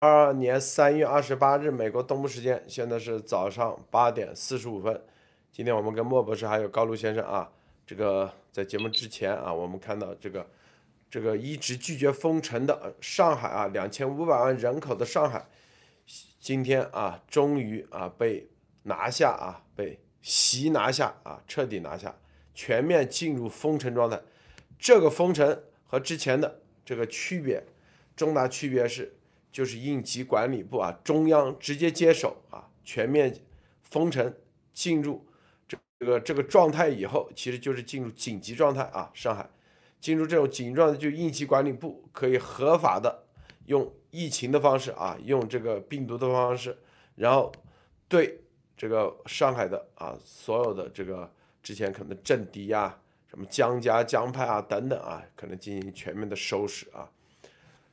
二二年三月二十八日，美国东部时间，现在是早上八点四十五分。今天我们跟莫博士还有高露先生啊，这个在节目之前啊，我们看到这个这个一直拒绝封城的上海啊，两千五百万人口的上海，今天啊，终于啊被拿下啊，被袭拿下啊，彻底拿下，全面进入封城状态。这个封城和之前的这个区别，重大区别是。就是应急管理部啊，中央直接接手啊，全面封城进入这个这个状态以后，其实就是进入紧急状态啊。上海进入这种紧急状态，就应急管理部可以合法的用疫情的方式啊，用这个病毒的方式，然后对这个上海的啊所有的这个之前可能政敌呀、什么江家江派啊等等啊，可能进行全面的收拾啊。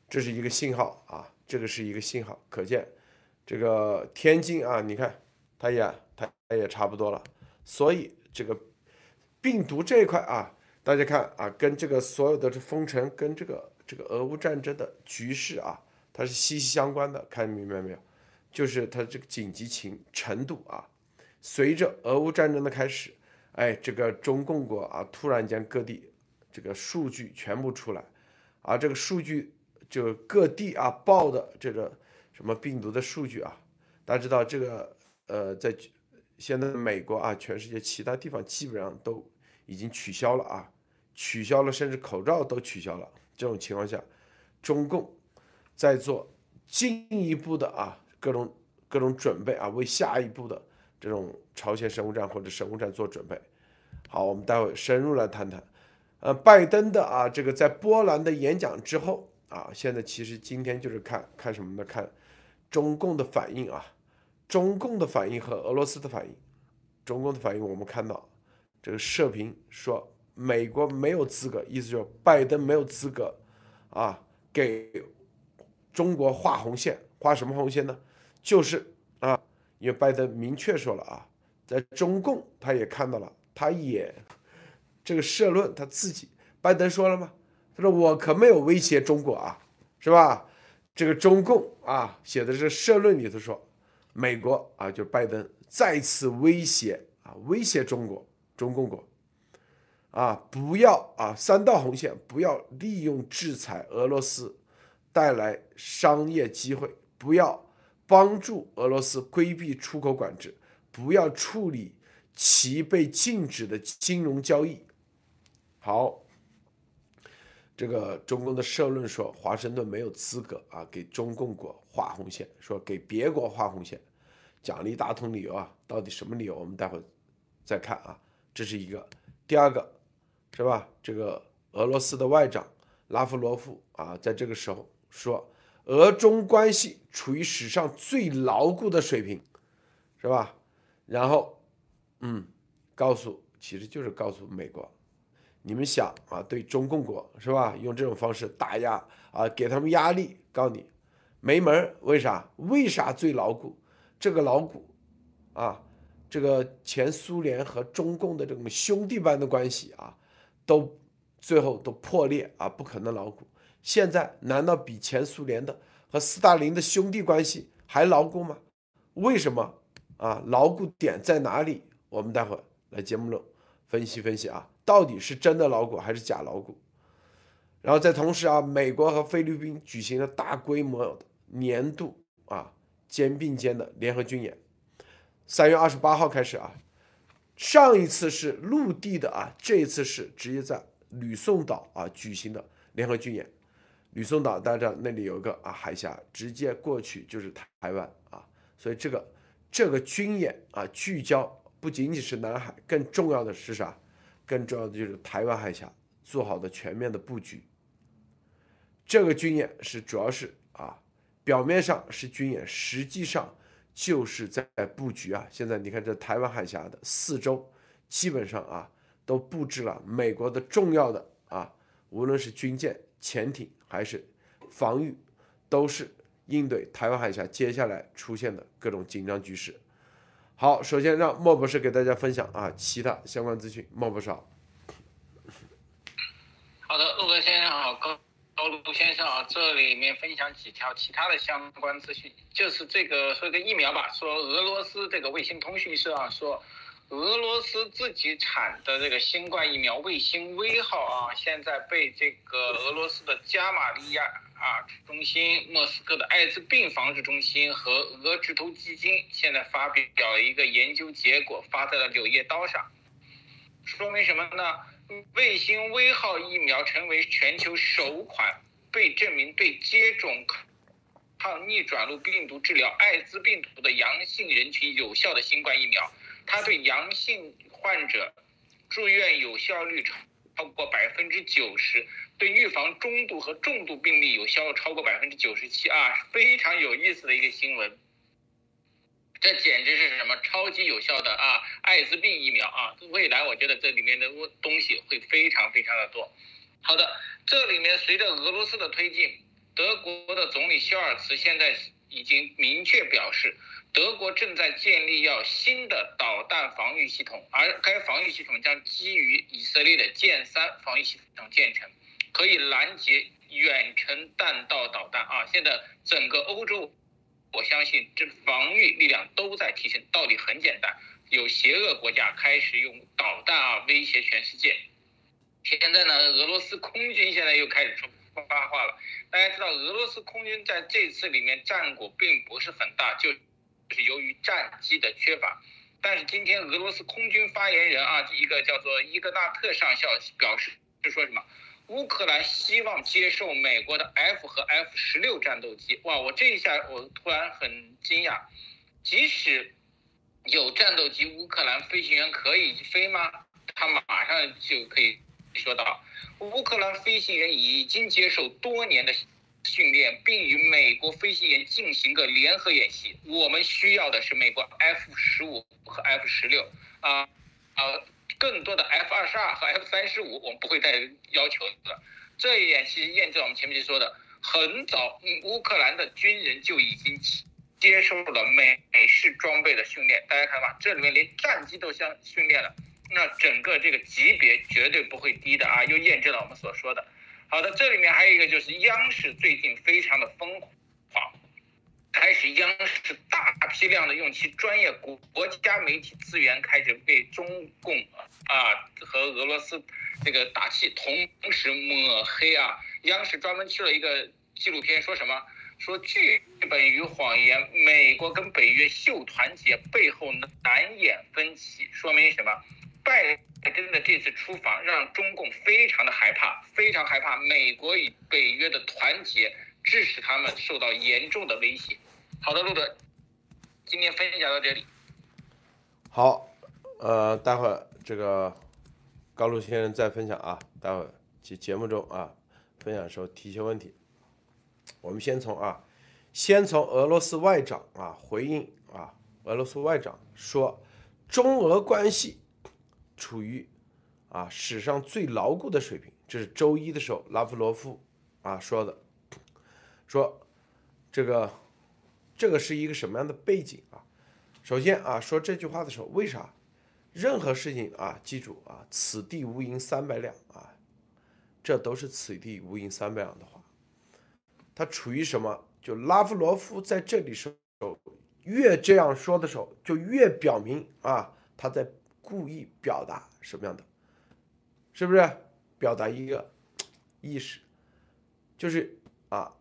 这是一个信号啊。这个是一个信号，可见这个天津啊，你看它也它也差不多了。所以这个病毒这一块啊，大家看啊，跟这个所有的这封城，跟这个这个俄乌战争的局势啊，它是息息相关的。看明白没有？就是它这个紧急情程度啊，随着俄乌战争的开始，哎，这个中共国啊，突然间各地这个数据全部出来，啊，这个数据。就各地啊报的这个什么病毒的数据啊，大家知道这个呃，在现在美国啊，全世界其他地方基本上都已经取消了啊，取消了，甚至口罩都取消了。这种情况下，中共在做进一步的啊各种各种准备啊，为下一步的这种朝鲜生物战或者生物战做准备。好，我们待会深入来谈谈。呃，拜登的啊这个在波兰的演讲之后。啊，现在其实今天就是看看什么呢？看中共的反应啊，中共的反应和俄罗斯的反应。中共的反应，我们看到这个社评说，美国没有资格，意思就是拜登没有资格啊，给中国画红线。画什么红线呢？就是啊，因为拜登明确说了啊，在中共他也看到了，他也这个社论他自己，拜登说了吗？他说：“我可没有威胁中国啊，是吧？这个中共啊，写的是社论里头说，美国啊，就拜登再次威胁啊，威胁中国，中共国啊，不要啊，三道红线，不要利用制裁俄罗斯带来商业机会，不要帮助俄罗斯规避出口管制，不要处理其被禁止的金融交易。”好。这个中共的社论说，华盛顿没有资格啊给中共国画红线，说给别国画红线，讲了一大通理由啊，到底什么理由？我们待会再看啊。这是一个，第二个是吧？这个俄罗斯的外长拉夫罗夫啊，在这个时候说，俄中关系处于史上最牢固的水平，是吧？然后，嗯，告诉，其实就是告诉美国。你们想啊，对中共国是吧？用这种方式打压啊，给他们压力，告诉你没门为啥？为啥最牢固？这个牢固啊，这个前苏联和中共的这种兄弟般的关系啊，都最后都破裂啊，不可能牢固。现在难道比前苏联的和斯大林的兄弟关系还牢固吗？为什么啊？牢固点在哪里？我们待会儿来节目中分析分析啊。到底是真的牢固还是假牢固？然后在同时啊，美国和菲律宾举行了大规模的年度啊肩并肩的联合军演。三月二十八号开始啊，上一次是陆地的啊，这一次是直接在吕宋岛啊举行的联合军演。吕宋岛大家知道那里有个啊海峡，直接过去就是台湾啊，所以这个这个军演啊聚焦不仅仅是南海，更重要的是啥？更重要的就是台湾海峡做好的全面的布局。这个军演是主要是啊，表面上是军演，实际上就是在布局啊。现在你看这台湾海峡的四周，基本上啊都布置了美国的重要的啊，无论是军舰、潜艇还是防御，都是应对台湾海峡接下来出现的各种紧张局势。好，首先让莫博士给大家分享啊，其他相关资讯。莫博士好。好的，陆哥先生好，高高陆先生啊，这里面分享几条其他的相关资讯，就是这个说个疫苗吧，说俄罗斯这个卫星通讯社啊说。俄罗斯自己产的这个新冠疫苗卫星微号啊，现在被这个俄罗斯的加马利亚啊中心、莫斯科的艾滋病防治中心和俄直投基金现在发表了一个研究结果，发在了《柳叶刀》上，说明什么呢？卫星微号疫苗成为全球首款被证明对接种抗逆转录病毒治疗艾滋病毒的阳性人群有效的新冠疫苗。它对阳性患者住院有效率超超过百分之九十，对预防中度和重度病例有效超过百分之九十七啊，非常有意思的一个新闻。这简直是什么超级有效的啊，艾滋病疫苗啊！未来我觉得这里面的东西会非常非常的多。好的，这里面随着俄罗斯的推进，德国的总理肖尔茨现在已经明确表示。德国正在建立要新的导弹防御系统，而该防御系统将基于以色列的剑三防御系统建成，可以拦截远程弹道导弹啊！现在整个欧洲，我相信这防御力量都在提升。道理很简单，有邪恶国家开始用导弹啊威胁全世界。现在呢，俄罗斯空军现在又开始出发话了。大家知道，俄罗斯空军在这次里面战果并不是很大，就。是由于战机的缺乏，但是今天俄罗斯空军发言人啊，一个叫做伊格纳特上校表示是说什么？乌克兰希望接受美国的 F 和 F 十六战斗机。哇，我这一下我突然很惊讶，即使有战斗机，乌克兰飞行员可以飞吗？他马上就可以说到，乌克兰飞行员已经接受多年的。训练，并与美国飞行员进行个联合演习。我们需要的是美国 F 十五和 F 十六啊啊，更多的 F 二十二和 F 三十五，我们不会再要求了。这一点其实验证我们前面就说的，很早乌克兰的军人就已经接受了美美式装备的训练。大家看吧，这里面连战机都相训练了，那整个这个级别绝对不会低的啊，又验证了我们所说的。好的，这里面还有一个就是央视最近非常的疯狂，开始央视大批量的用其专业国国家媒体资源，开始为中共啊和俄罗斯这个打气，同时抹黑啊。央视专门去了一个纪录片，说什么？说剧本与谎言，美国跟北约秀团结，背后难掩分歧，说明什么？拜登的这次出访让中共非常的害怕，非常害怕美国与北约的团结，致使他们受到严重的威胁。好的，路德，今天分享到这里。好，呃，待会儿这个高露先生再分享啊，待会儿节节目中啊分享的时候提一些问题。我们先从啊，先从俄罗斯外长啊回应啊，俄罗斯外长说中俄关系。处于啊史上最牢固的水平，这是周一的时候拉夫罗夫啊说的，说这个这个是一个什么样的背景啊？首先啊说这句话的时候，为啥？任何事情啊，记住啊，此地无银三百两啊，这都是此地无银三百两的话。他处于什么？就拉夫罗夫在这里时候越这样说的时候，就越表明啊他在。故意表达什么样的？是不是表达一个意识？就是啊，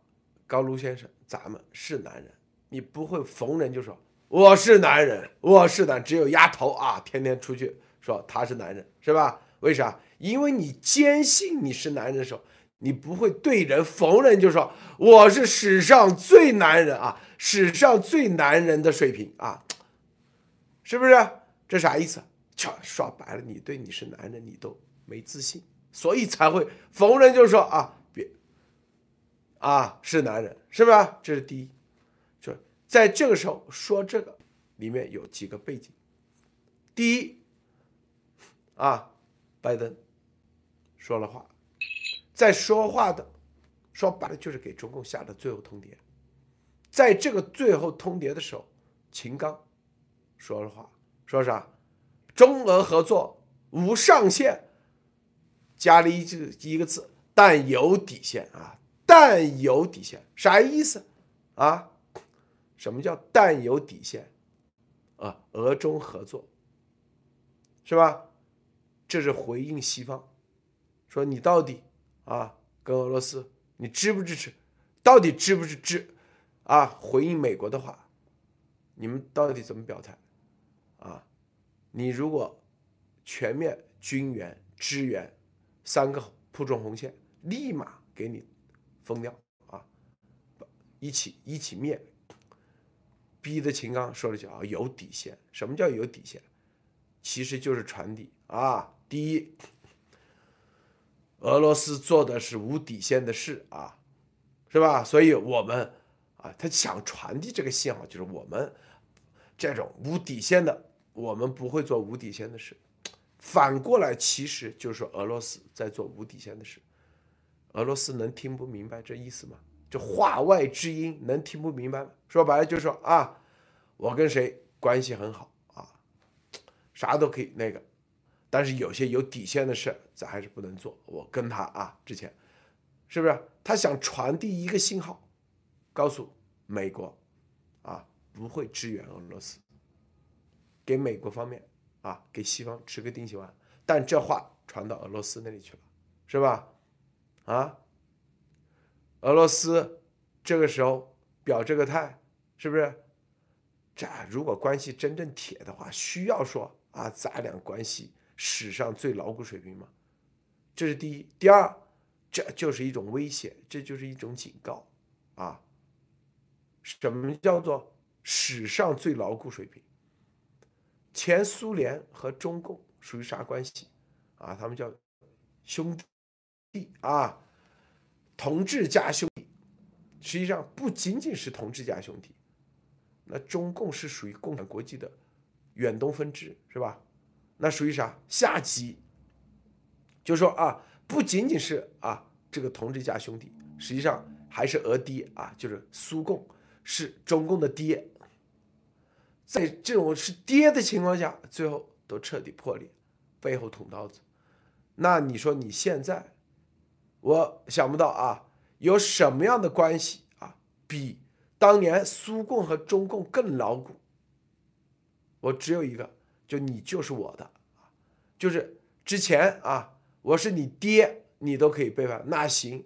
高卢先生，咱们是男人，你不会逢人就说我是男人，我是男，只有丫头啊，天天出去说他是男人，是吧？为啥？因为你坚信你是男人的时候，你不会对人逢人就说我是史上最男人啊，史上最男人的水平啊，是不是？这啥意思？说白了，你对你是男人，你都没自信，所以才会逢人就说啊，别啊是男人，是吧？这是第一，在这个时候说这个里面有几个背景。第一，啊，拜登说了话，在说话的说白了就是给中共下的最后通牒，在这个最后通牒的时候，秦刚说了话，说啥？中俄合作无上限，加了一句一个字，但有底线啊！但有底线，啥意思啊？什么叫但有底线？啊，俄中合作，是吧？这是回应西方，说你到底啊跟俄罗斯，你支不支持？到底支不支持？啊，回应美国的话，你们到底怎么表态？啊，你如果全面军援支援，三个铺中红线，立马给你封掉啊，一起一起灭。逼的秦刚说了句啊，有底线。什么叫有底线？其实就是传递啊。第一，俄罗斯做的是无底线的事啊，是吧？所以我们啊，他想传递这个信号，就是我们这种无底线的，我们不会做无底线的事。反过来，其实就是俄罗斯在做无底线的事。俄罗斯能听不明白这意思吗？这话外之音能听不明白吗？说白了就是说啊，我跟谁关系很好啊，啥都可以那个，但是有些有底线的事咱还是不能做。我跟他啊之前，是不是他想传递一个信号，告诉美国啊不会支援俄罗斯，给美国方面啊给西方吃个定心丸。但这话传到俄罗斯那里去了，是吧？啊？俄罗斯这个时候表这个态，是不是？这如果关系真正铁的话，需要说啊，咱俩关系史上最牢固水平吗？这是第一。第二，这就是一种威胁，这就是一种警告啊。什么叫做史上最牢固水平？前苏联和中共属于啥关系啊？他们叫兄弟啊。同志加兄弟，实际上不仅仅是同志加兄弟。那中共是属于共产国际的远东分支，是吧？那属于啥下级？就是说啊，不仅仅是啊这个同志加兄弟，实际上还是俄爹啊，就是苏共是中共的爹。在这种是爹的情况下，最后都彻底破裂，背后捅刀子。那你说你现在？我想不到啊，有什么样的关系啊，比当年苏共和中共更牢固？我只有一个，就你就是我的，就是之前啊，我是你爹，你都可以背叛，那行，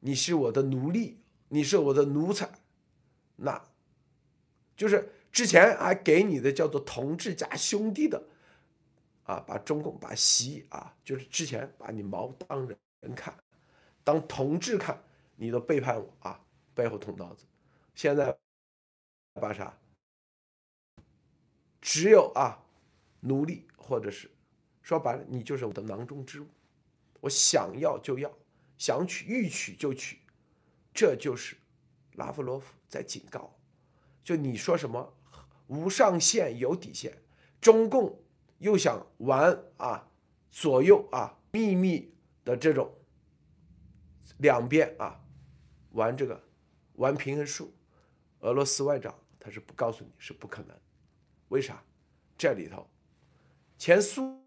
你是我的奴隶，你是我的奴才，那，就是之前还给你的叫做同志加兄弟的，啊，把中共把习啊，就是之前把你毛当人看。当同志看你都背叛我啊，背后捅刀子。现在把啥？只有啊，奴隶或者是说白了，你就是我的囊中之物，我想要就要，想取欲取就取。这就是拉夫罗夫在警告，就你说什么无上限有底线，中共又想玩啊左右啊秘密的这种。两边啊，玩这个玩平衡术，俄罗斯外长他是不告诉你是不可能，为啥？这里头前苏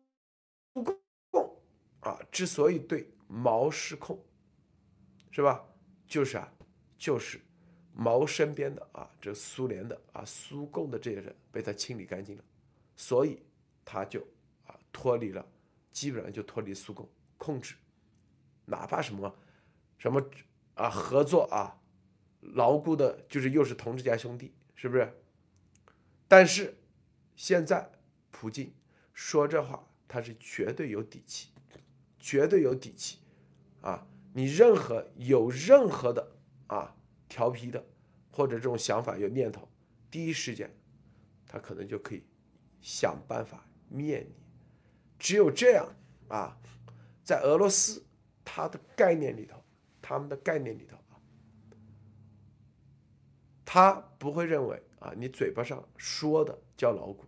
共啊之所以对毛失控，是吧？就是啊，就是毛身边的啊这苏联的啊苏共的这些人被他清理干净了，所以他就啊脱离了，基本上就脱离苏共控制，哪怕什么。什么啊？合作啊，牢固的，就是又是同志家兄弟，是不是？但是现在普京说这话，他是绝对有底气，绝对有底气啊！你任何有任何的啊调皮的，或者这种想法有念头，第一时间他可能就可以想办法灭你。只有这样啊，在俄罗斯他的概念里头。他们的概念里头啊，他不会认为啊，你嘴巴上说的叫牢固，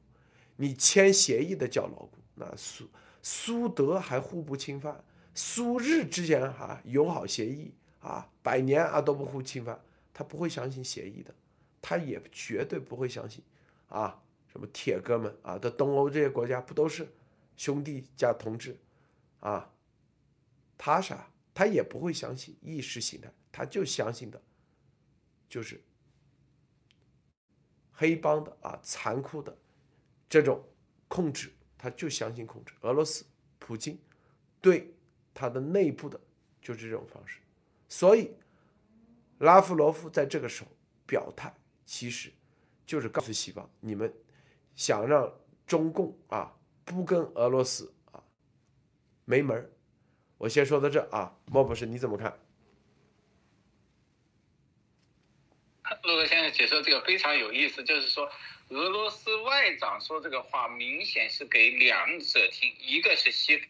你签协议的叫牢固。那苏苏德还互不侵犯，苏日之间哈友好协议啊，百年啊都不互侵犯，他不会相信协议的，他也绝对不会相信啊，什么铁哥们啊的东欧这些国家不都是兄弟加同志啊，他啥？他也不会相信意识形态，他就相信的，就是黑帮的啊残酷的这种控制，他就相信控制。俄罗斯普京对他的内部的就是这种方式，所以拉夫罗夫在这个时候表态，其实就是告诉西方，你们想让中共啊不跟俄罗斯啊没门儿。我先说到这啊，莫博士你怎么看？陆哥先生解说这个非常有意思，就是说俄罗斯外长说这个话，明显是给两者听，一个是西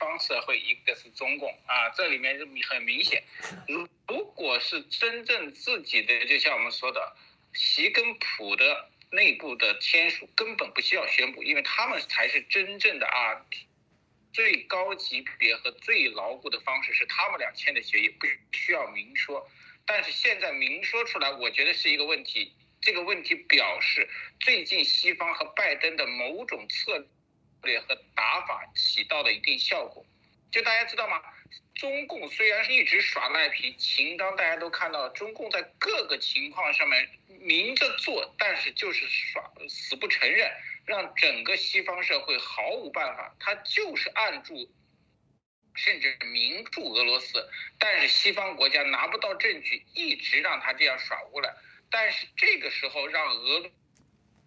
方社会，一个是中共啊，这里面就很明显。如如果是真正自己的，就像我们说的，习跟普的内部的签署，根本不需要宣布，因为他们才是真正的啊，最高级别和最牢固的方式是他们俩签的协议，不需要明说。但是现在明说出来，我觉得是一个问题。这个问题表示最近西方和拜登的某种策略和打法起到了一定效果。就大家知道吗？中共虽然是一直耍赖皮，秦刚大家都看到，中共在各个情况上面明着做，但是就是耍死不承认，让整个西方社会毫无办法。他就是按住。甚至明助俄罗斯，但是西方国家拿不到证据，一直让他这样耍无赖。但是这个时候让俄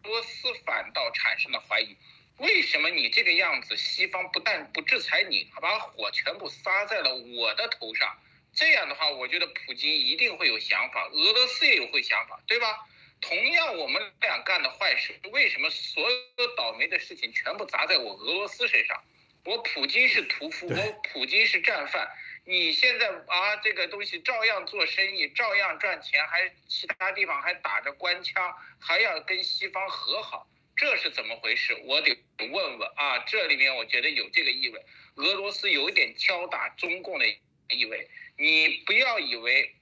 罗斯反倒产生了怀疑：为什么你这个样子，西方不但不制裁你，还把火全部撒在了我的头上？这样的话，我觉得普京一定会有想法，俄罗斯也有会想法，对吧？同样，我们俩干的坏事，为什么所有倒霉的事情全部砸在我俄罗斯身上？我普京是屠夫，我普京是战犯。你现在啊，这个东西照样做生意，照样赚钱，还其他地方还打着官腔，还要跟西方和好，这是怎么回事？我得问问啊。这里面我觉得有这个意味，俄罗斯有一点敲打中共的意味。你不要以为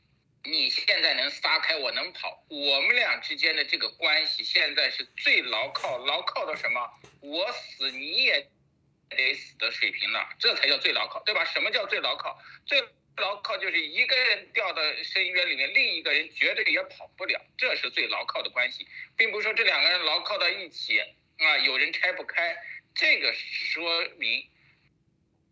你现在能撒开，我能跑。我们俩之间的这个关系现在是最牢靠，牢靠到什么？我死你也。得死的水平了，这才叫最牢靠，对吧？什么叫最牢靠？最牢靠就是一个人掉到深渊里面，另一个人绝对也跑不了，这是最牢靠的关系，并不是说这两个人牢靠到一起啊，有人拆不开。这个说明，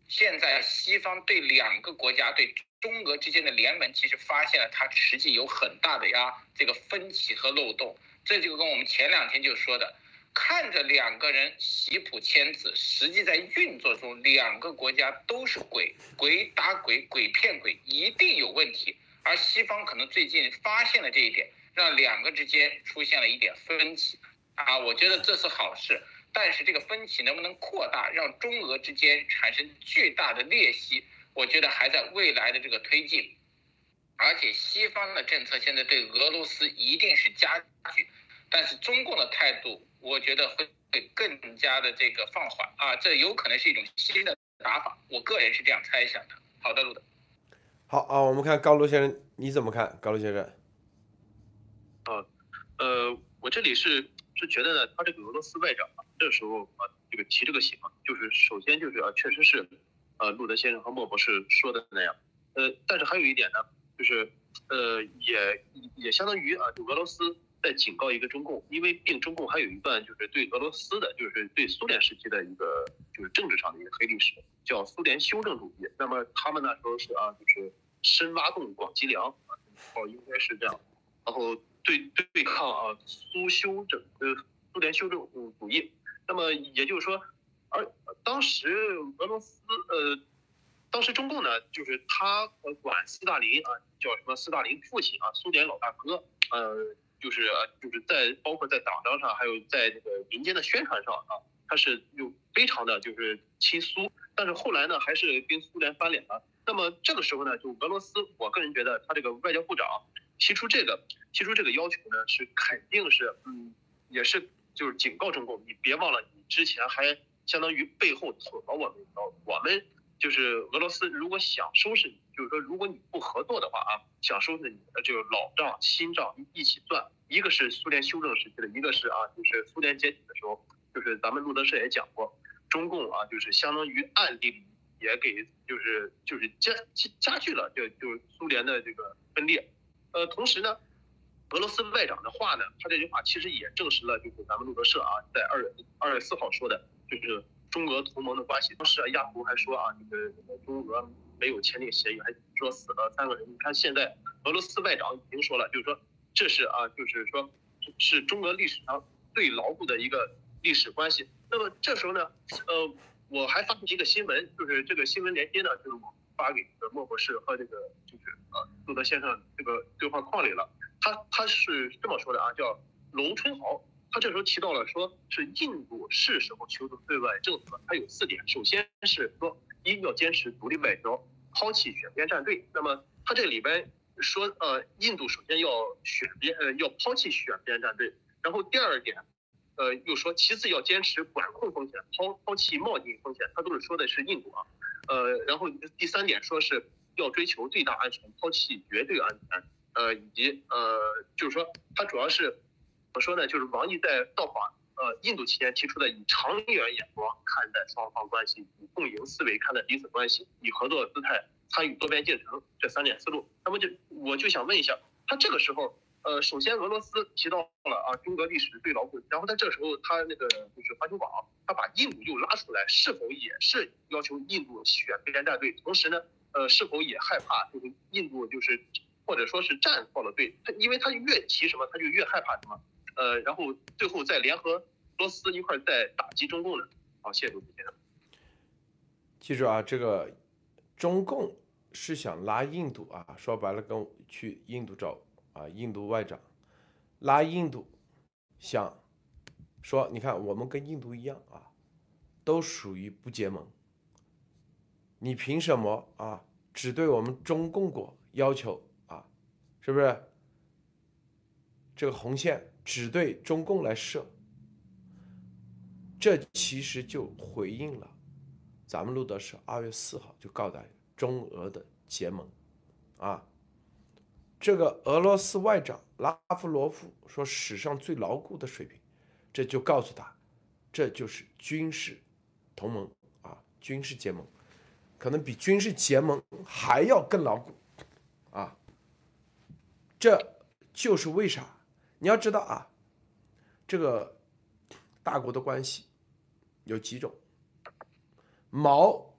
现在西方对两个国家对中俄之间的联盟，其实发现了它实际有很大的呀这个分歧和漏洞。这就跟我们前两天就说的。看着两个人喜普签字，实际在运作中，两个国家都是鬼，鬼打鬼，鬼骗鬼，一定有问题。而西方可能最近发现了这一点，让两个之间出现了一点分歧。啊，我觉得这是好事。但是这个分歧能不能扩大，让中俄之间产生巨大的裂隙，我觉得还在未来的这个推进。而且西方的政策现在对俄罗斯一定是加剧，但是中共的态度。我觉得会会更加的这个放缓啊，这有可能是一种新的打法，我个人是这样猜想的。好的，路德。好啊，我们看高卢先生你怎么看？高卢先生。啊，呃，我这里是是觉得呢，他这个俄罗斯外长啊，这时候啊，这个提这个醒，就是首先就是啊，确实是，呃，路德先生和莫博士说的那样，呃，但是还有一点呢，就是呃，也也相当于啊，就俄罗斯。在警告一个中共，因为并中共还有一段就是对俄罗斯的，就是对苏联时期的一个就是政治上的一个黑历史，叫苏联修正主义。那么他们那时候是啊，就是深挖洞广积粮，哦，应该是这样。然后对对抗啊苏修正呃苏联修正主义。那么也就是说，而当时俄罗斯呃，当时中共呢，就是他管斯大林啊叫什么斯大林父亲啊苏联老大哥呃。就是就是在包括在党章上，还有在这个民间的宣传上啊，他是又非常的就是亲苏，但是后来呢，还是跟苏联翻脸了。那么这个时候呢，就俄罗斯，我个人觉得他这个外交部长提出这个提出这个要求呢，是肯定是嗯，也是就是警告中共，你别忘了你之前还相当于背后捅了我们一刀，我们就是俄罗斯如果想收拾你。就是说，如果你不合作的话啊，想收拾你的这个老账新账一起算，一个是苏联修正时期的，一个是啊，就是苏联解体的时候，就是咱们路德社也讲过，中共啊，就是相当于暗地里也给就是就是加加加剧了，就就苏联的这个。分裂。呃，同时呢，俄罗斯外长的话呢，他这句话其实也证实了，就是咱们路德社啊，在二月二月四号说的，就是中俄同盟的关系。当时啊，亚图还说啊，这个中俄没有签订协议，还说死了三个人。你看现在俄罗斯外长已经说了，就是说这是啊，就是说是中俄历史上最牢固的一个历史关系。那么这时候呢，呃，我还发现一个新闻，就是这个新闻连接呢，就是我发给这个莫博士和这个就是呃路德先生这个对话框里了。他他是这么说的啊，叫龙春豪。他这时候提到了，说是印度是时候修正对外政策，它有四点。首先是说，一要坚持独立外交，抛弃选边站队。那么他这里边说，呃，印度首先要选边，呃，要抛弃选边站队。然后第二点，呃，又说其次要坚持管控风险，抛抛弃贸易风险。他都是说的是印度啊，呃，然后第三点说是要追求最大安全，抛弃绝对安全。呃，以及呃，就是说他主要是。怎么说呢？就是王毅在到访呃印度期间提出的以长远眼光看待双方关系，以共赢思维看待彼此关系，以合作姿态参与多边进程这三点思路。那么就我就想问一下，他这个时候呃，首先俄罗斯提到了啊中俄历史最牢固，然后他这时候他那个就是环球网，他把印度又拉出来，是否也是要求印度选边站队？同时呢，呃，是否也害怕就是印度就是或者说是站错了队？他因为他越提什么，他就越害怕什么。呃，然后最后再联合俄罗斯一块再打击中共的。好，谢谢主持人。记住啊，这个中共是想拉印度啊，说白了跟去印度找啊印度外长，拉印度，想说你看我们跟印度一样啊，都属于不结盟，你凭什么啊只对我们中共国要求，是不是？这个红线。只对中共来设，这其实就回应了咱们录的是二月四号就告诉中俄的结盟，啊，这个俄罗斯外长拉夫罗夫说史上最牢固的水平，这就告诉他，这就是军事同盟啊，军事结盟，可能比军事结盟还要更牢固，这就是为啥。你要知道啊，这个大国的关系有几种。毛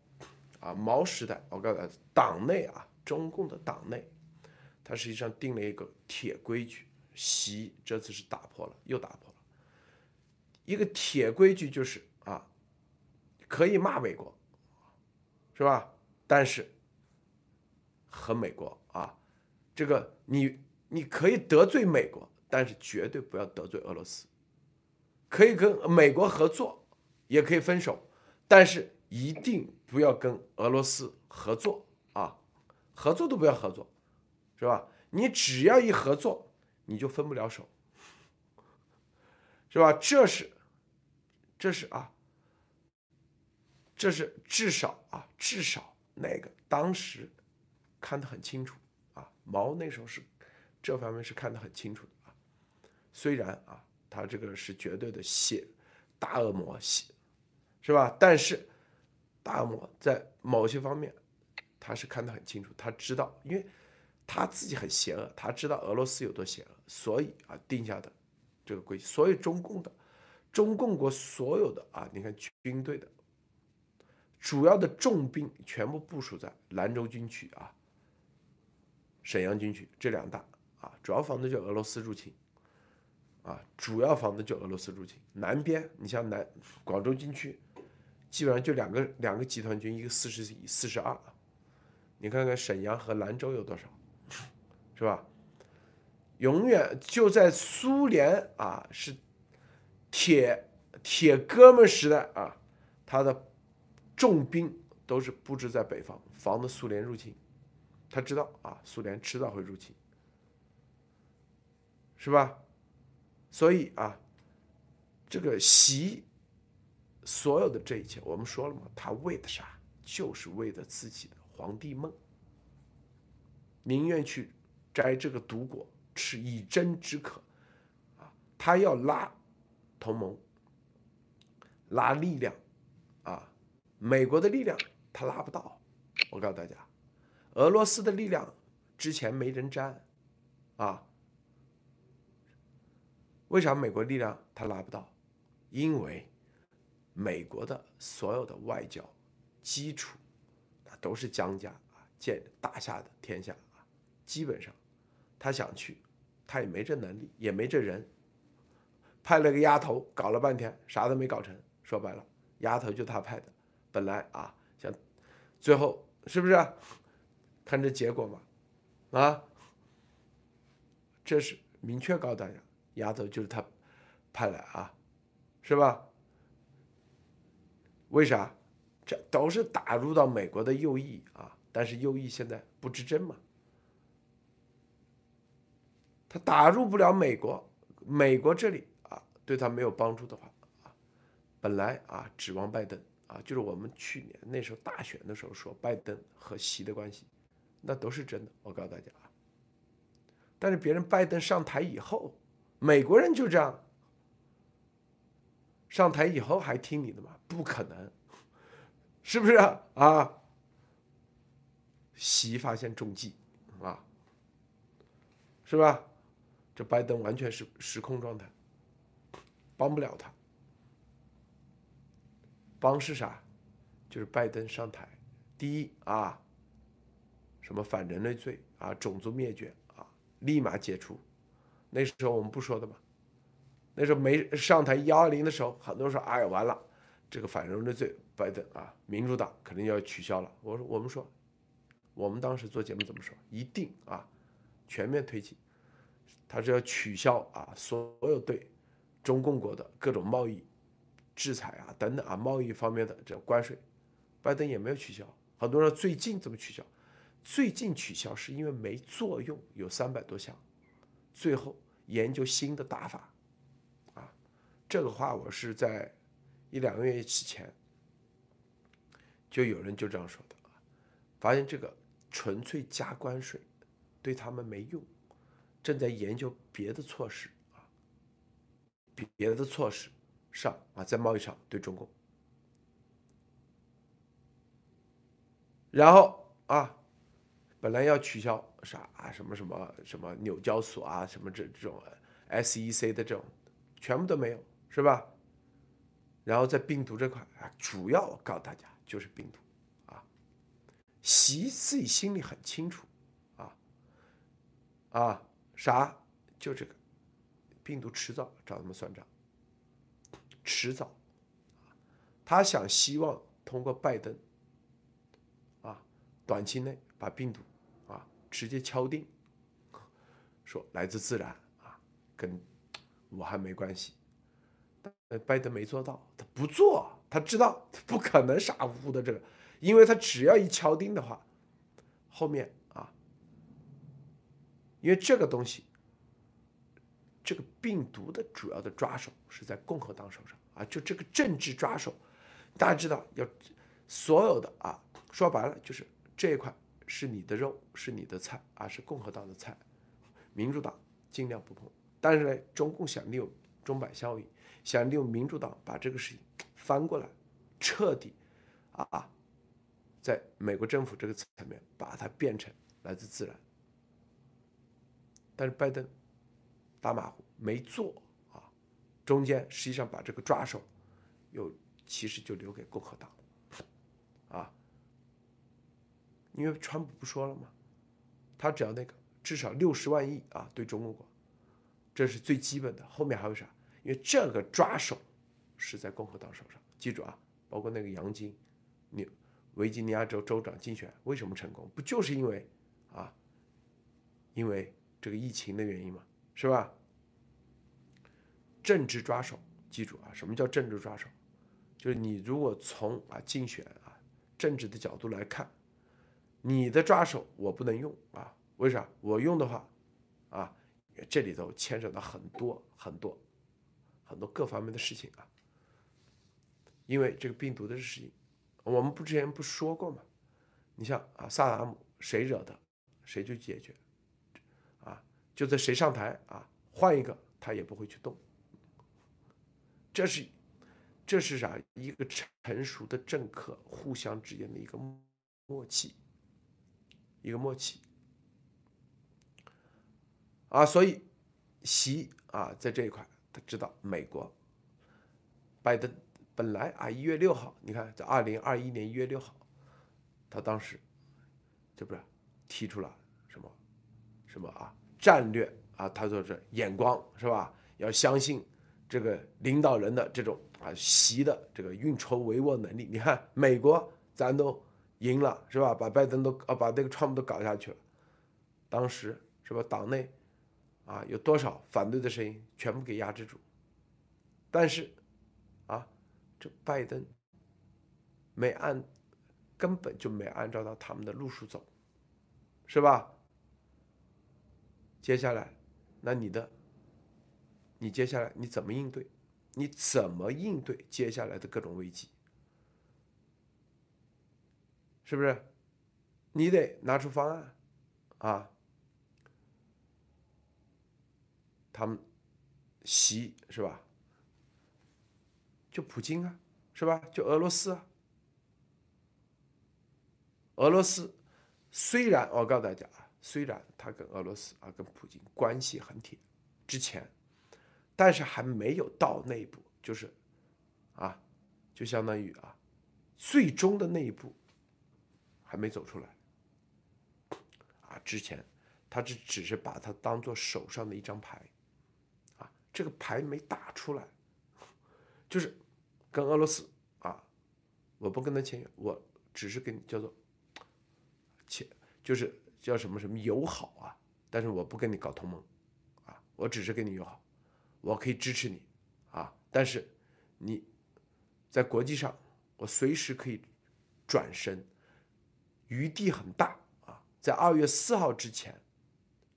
啊，毛时代，我告诉大家，党内啊，中共的党内，它实际上定了一个铁规矩。习这次是打破了，又打破了。一个铁规矩就是啊，可以骂美国，是吧？但是和美国啊，这个你你可以得罪美国。但是绝对不要得罪俄罗斯，可以跟美国合作，也可以分手，但是一定不要跟俄罗斯合作啊！合作都不要合作，是吧？你只要一合作，你就分不了手，是吧？这是，这是啊，这是至少啊，至少那个当时看得很清楚啊，毛那时候是这方面是看得很清楚的啊。虽然啊，他这个是绝对的邪大恶魔邪，是吧？但是大恶魔在某些方面，他是看得很清楚，他知道，因为他自己很邪恶，他知道俄罗斯有多邪恶，所以啊定下的这个规矩。所以中共的中共国所有的啊，你看军队的主要的重兵全部部署在兰州军区啊、沈阳军区这两大啊，主要防的就俄罗斯入侵。啊，主要防的就俄罗斯入侵。南边，你像南广州军区，基本上就两个两个集团军，一个四十一，四十二。你看看沈阳和兰州有多少，是吧？永远就在苏联啊，是铁铁哥们时代啊，他的重兵都是布置在北方，防的苏联入侵。他知道啊，苏联迟早会入侵，是吧？所以啊，这个习所有的这一切，我们说了嘛，他为的啥？就是为了自己的皇帝梦，宁愿去摘这个毒果，吃以真之渴，啊，他要拉同盟，拉力量，啊，美国的力量他拉不到。我告诉大家，俄罗斯的力量之前没人沾，啊，为啥美国力量他拉不到？因为美国的所有的外交基础，那都是江家啊建打下的天下啊，基本上他想去，他也没这能力，也没这人，派了个丫头搞了半天，啥都没搞成。说白了，丫头就他派的，本来啊想最后是不是看这结果嘛？啊，这是明确告诉大家，丫头就是他派来啊，是吧？为啥？这都是打入到美国的右翼啊，但是右翼现在不知真嘛，他打入不了美国，美国这里啊对他没有帮助的话啊，本来啊指望拜登啊，就是我们去年那时候大选的时候说拜登和习的关系，那都是真的，我告诉大家啊。但是别人拜登上台以后，美国人就这样。上台以后还听你的吗？不可能，是不是啊？啊习发现中计啊，是吧？这拜登完全是失控状态，帮不了他。帮是啥？就是拜登上台，第一啊，什么反人类罪啊，种族灭绝啊，立马解除。那时候我们不说的嘛？那时候没上台幺二零的时候，很多人说：“哎呀，完了，这个反人类罪，拜登啊，民主党肯定要取消了。”我说：“我们说，我们当时做节目怎么说？一定啊，全面推进，他是要取消啊所有对中共国的各种贸易制裁啊等等啊贸易方面的这关税。拜登也没有取消。很多人说最近怎么取消？最近取消是因为没作用，有三百多项，最后研究新的打法。”啊这个话我是在一两个月之前，就有人就这样说的。啊，发现这个纯粹加关税对他们没用，正在研究别的措施。啊，别的措施上啊，在贸易上对中共，然后啊，本来要取消啥啊什么什么什么纽交所啊什么这这种 SEC 的这种，全部都没有。是吧？然后在病毒这块啊，主要告诉大家就是病毒啊。习自己心里很清楚啊啊，啥就这个病毒迟早找他们算账，迟早他想希望通过拜登啊，短期内把病毒直接敲定，说来自自然啊，跟武汉没关系。但，拜登没做到，他不做，他知道他不可能傻乎乎的这个，因为他只要一敲定的话，后面啊，因为这个东西，这个病毒的主要的抓手是在共和党手上啊，就这个政治抓手，大家知道要所有的啊，说白了就是这一块是你的肉，是你的菜啊，是共和党的菜，民主党尽量不碰，但是呢，中共想利用钟摆效应。想利用民主党把这个事情翻过来，彻底啊，在美国政府这个层面把它变成来自自然。但是拜登打马虎没做啊，中间实际上把这个抓手又其实就留给共和党啊，因为川普不说了吗？他只要那个至少六十万亿啊，对中国国，这是最基本的，后面还有啥？因为这个抓手是在共和党手上，记住啊，包括那个杨金，你维吉尼亚州州长竞选为什么成功？不就是因为啊，因为这个疫情的原因嘛，是吧？政治抓手，记住啊，什么叫政治抓手？就是你如果从啊竞选啊政治的角度来看，你的抓手我不能用啊，为啥？我用的话啊，这里头牵扯到很多很多。很多各方面的事情啊，因为这个病毒的事情，我们不之前不说过吗？你像啊，萨达姆谁惹的，谁就解决，啊，就在谁上台啊，换一个他也不会去动。这是，这是啥？一个成熟的政客互相之间的一个默契，一个默契。啊，所以习啊在这一块他知道美国拜登本来啊一月六号，你看在二零二一年一月六号，他当时这不是提出了什么什么啊战略啊，他说是眼光是吧？要相信这个领导人的这种啊习的这个运筹帷幄能力。你看美国咱都赢了是吧？把拜登都啊把那个川普都搞下去了，当时是吧？党内啊有多少反对的声音，全部给压制住。但是啊，这拜登没按根本就没按照到他们的路数走，是吧？接下来，那你的。你接下来你怎么应对？你怎么应对接下来的各种危机？是不是？你得拿出方案啊！他们习是吧？就普京啊，是吧？就俄罗斯啊。俄罗斯虽然我告诉大家啊，虽然他跟俄罗斯啊跟普京关系很铁，之前。但是还没有到那一步，就是，啊，就相当于啊，最终的那一步还没走出来，啊，之前他只只是把它当做手上的一张牌，啊，这个牌没打出来，就是跟俄罗斯啊，我不跟他签约，我只是跟你叫做签，就是叫什么什么友好啊，但是我不跟你搞同盟，啊，我只是跟你友好。我可以支持你，啊，但是你在国际上，我随时可以转身，余地很大啊，在二月四号之前，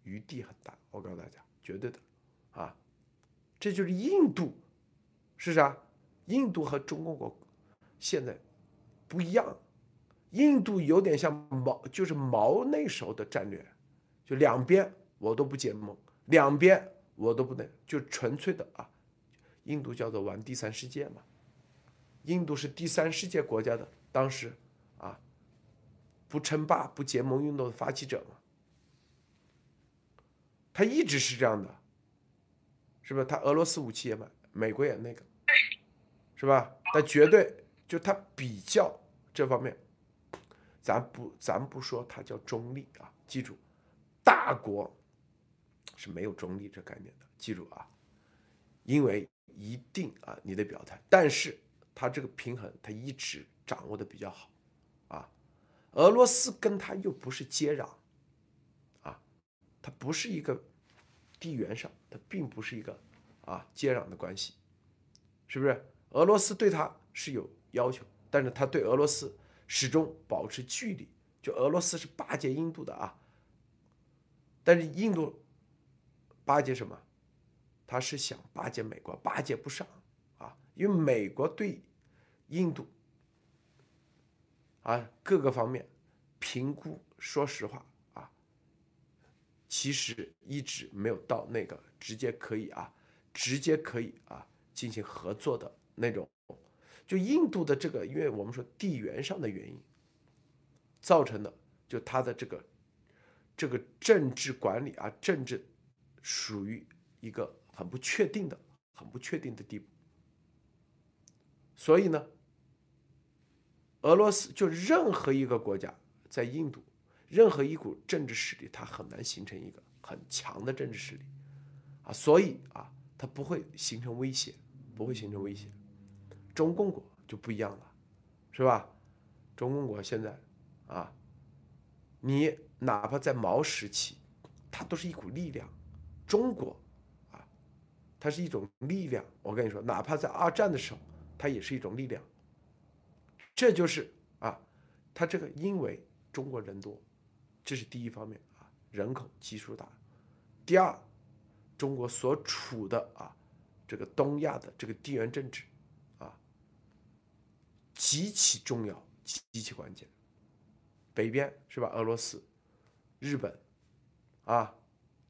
余地很大，我告诉大家，绝对的，啊，这就是印度，是啥？印度和中共国现在不一样，印度有点像毛，就是毛那时候的战略，就两边我都不结盟，两边。我都不能，就纯粹的啊，印度叫做玩第三世界嘛，印度是第三世界国家的当时，不称霸不结盟运动的发起者嘛，他一直是这样的，是不是？他俄罗斯武器也买，美国也那个，是吧？但绝对就他比较这方面，咱不咱不说他叫中立啊，记住，大国。是没有中立这概念的，记住啊，因为一定啊，你得表态。但是他这个平衡，他一直掌握的比较好，啊，俄罗斯跟他又不是接壤，啊，他不是一个地缘上，他并不是一个啊接壤的关系，是不是？俄罗斯对他是有要求，但是他对俄罗斯始终保持距离，就俄罗斯是巴结印度的啊，但是印度。巴结什么？他是想巴结美国，巴结不上啊！因为美国对印度啊各个方面评估，说实话啊，其实一直没有到那个直接可以啊，直接可以啊进行合作的那种。就印度的这个，因为我们说地缘上的原因造成的，就他的这个这个政治管理啊，政治。属于一个很不确定的、很不确定的地步，所以呢，俄罗斯就任何一个国家在印度，任何一股政治势力，它很难形成一个很强的政治势力啊，所以啊，它不会形成威胁，不会形成威胁。中共国就不一样了，是吧？中共国现在啊，你哪怕在毛时期，它都是一股力量。中国，啊，它是一种力量。我跟你说，哪怕在二战的时候，它也是一种力量。这就是啊，它这个因为中国人多，这是第一方面啊，人口基数大。第二，中国所处的啊，这个东亚的这个地缘政治，啊，极其重要，极其关键。北边是吧？俄罗斯、日本，啊。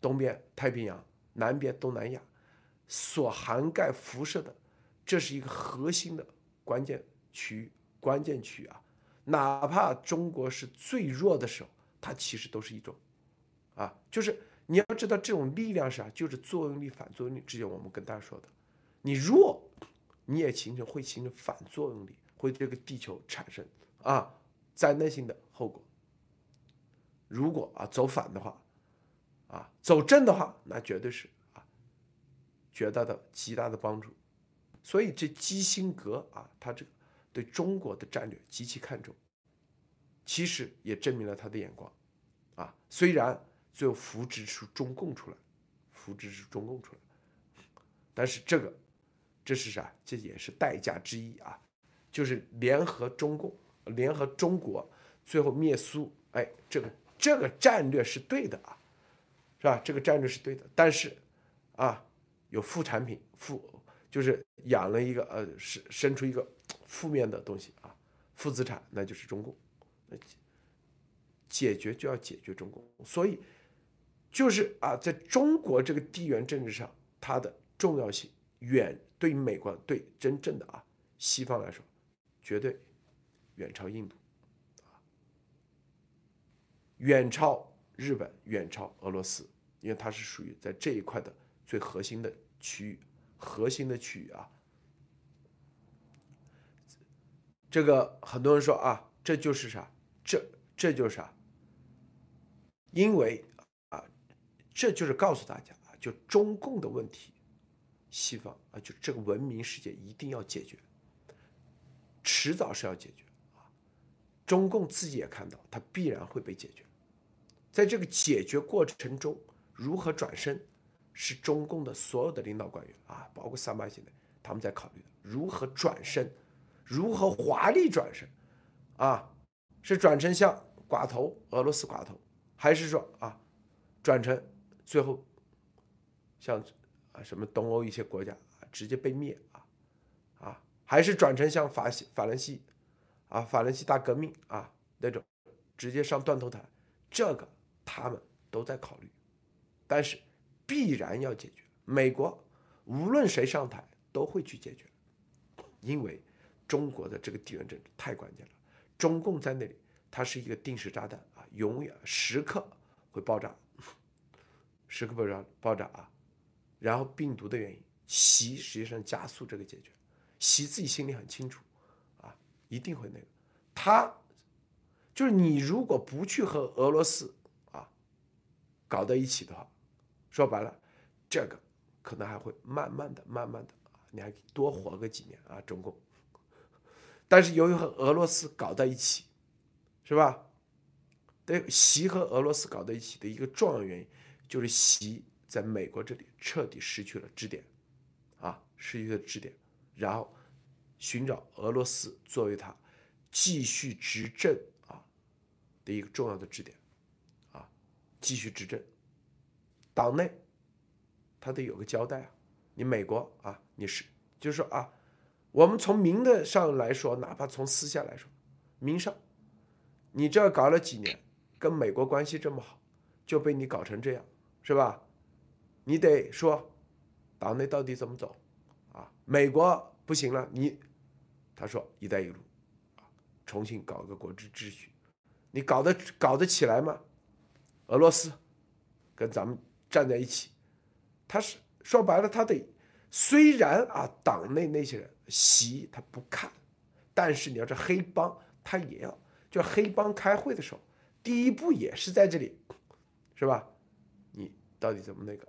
东边太平洋，南边东南亚，所涵盖辐射的，这是一个核心的关键区域、关键区啊。哪怕中国是最弱的时候，它其实都是一种，啊，就是你要知道这种力量是啥，就是作用力、反作用力。之前我们跟大家说的，你弱，你也形成会形成反作用力，会对这个地球产生啊灾难性的后果。如果啊走反的话，啊走正的话，那绝对是啊绝大的极大的帮助。所以这基辛格啊，他这个对中国的战略极其看重，其实也证明了他的眼光啊。虽然最后扶植出中共出来，扶植出中共出来，但是这个这是啥？这也是代价之一啊，就是联合中共，联合中国，最后灭苏。哎，这个这个战略是对的啊，是吧？这个战略是对的，但是啊，有副产品，副就是养了一个呃，生生出一个负面的东西啊，负资产，那就是中共。那解决就要解决中共，所以就是啊，在中国这个地缘政治上，它的重要性远对于美国对真正的啊西方来说，绝对远超印度。远超日本，远超俄罗斯，因为它是属于在这一块的最核心的区域，核心的区域啊。这个很多人说啊，这就是啥？这这就是啥？因为啊，这就是告诉大家啊，就中共的问题，西方啊，就这个文明世界一定要解决，迟早是要解决啊。中共自己也看到，它必然会被解决。在这个解决过程中，如何转身，是中共的所有的领导官员啊，包括三八线的，他们在考虑如何转身，如何华丽转身，啊，是转成像寡头俄罗斯寡头，还是说啊，转成最后像啊什么东欧一些国家啊直接被灭啊，啊，还是转成像法西法兰西啊法兰西大革命啊那种直接上断头台，这个。他们都在考虑，但是必然要解决。美国无论谁上台都会去解决，因为中国的这个地缘政治太关键了。中共在那里，它是一个定时炸弹啊，永远时刻会爆炸，时刻爆炸爆炸啊。然后病毒的原因，习实际上加速这个解决，习自己心里很清楚啊，一定会那个。他就是你如果不去和俄罗斯啊。搞在一起的话，说白了，这个可能还会慢慢的、慢慢的，你还多活个几年啊，中共。但是由于和俄罗斯搞在一起，是吧？对，习和俄罗斯搞在一起的一个重要原因，就是习在美国这里彻底失去了支点，啊，失去了支点，然后寻找俄罗斯作为他继续执政啊的一个重要的支点。啊继续执政，党内他得有个交代啊！你美国啊，你是就是说啊，我们从明的上来说，哪怕从私下来说，明上，你这搞了几年，跟美国关系这么好，就被你搞成这样，是吧？你得说，党内到底怎么走啊？美国不行了，你他说“一带一路”，啊，重新搞个国际秩序，你搞得搞得起来吗？俄罗斯跟咱们站在一起，他是说白了，他得虽然啊，党内那些人习他不看，但是你要这黑帮，他也要就黑帮开会的时候，第一步也是在这里，是吧？你到底怎么那个？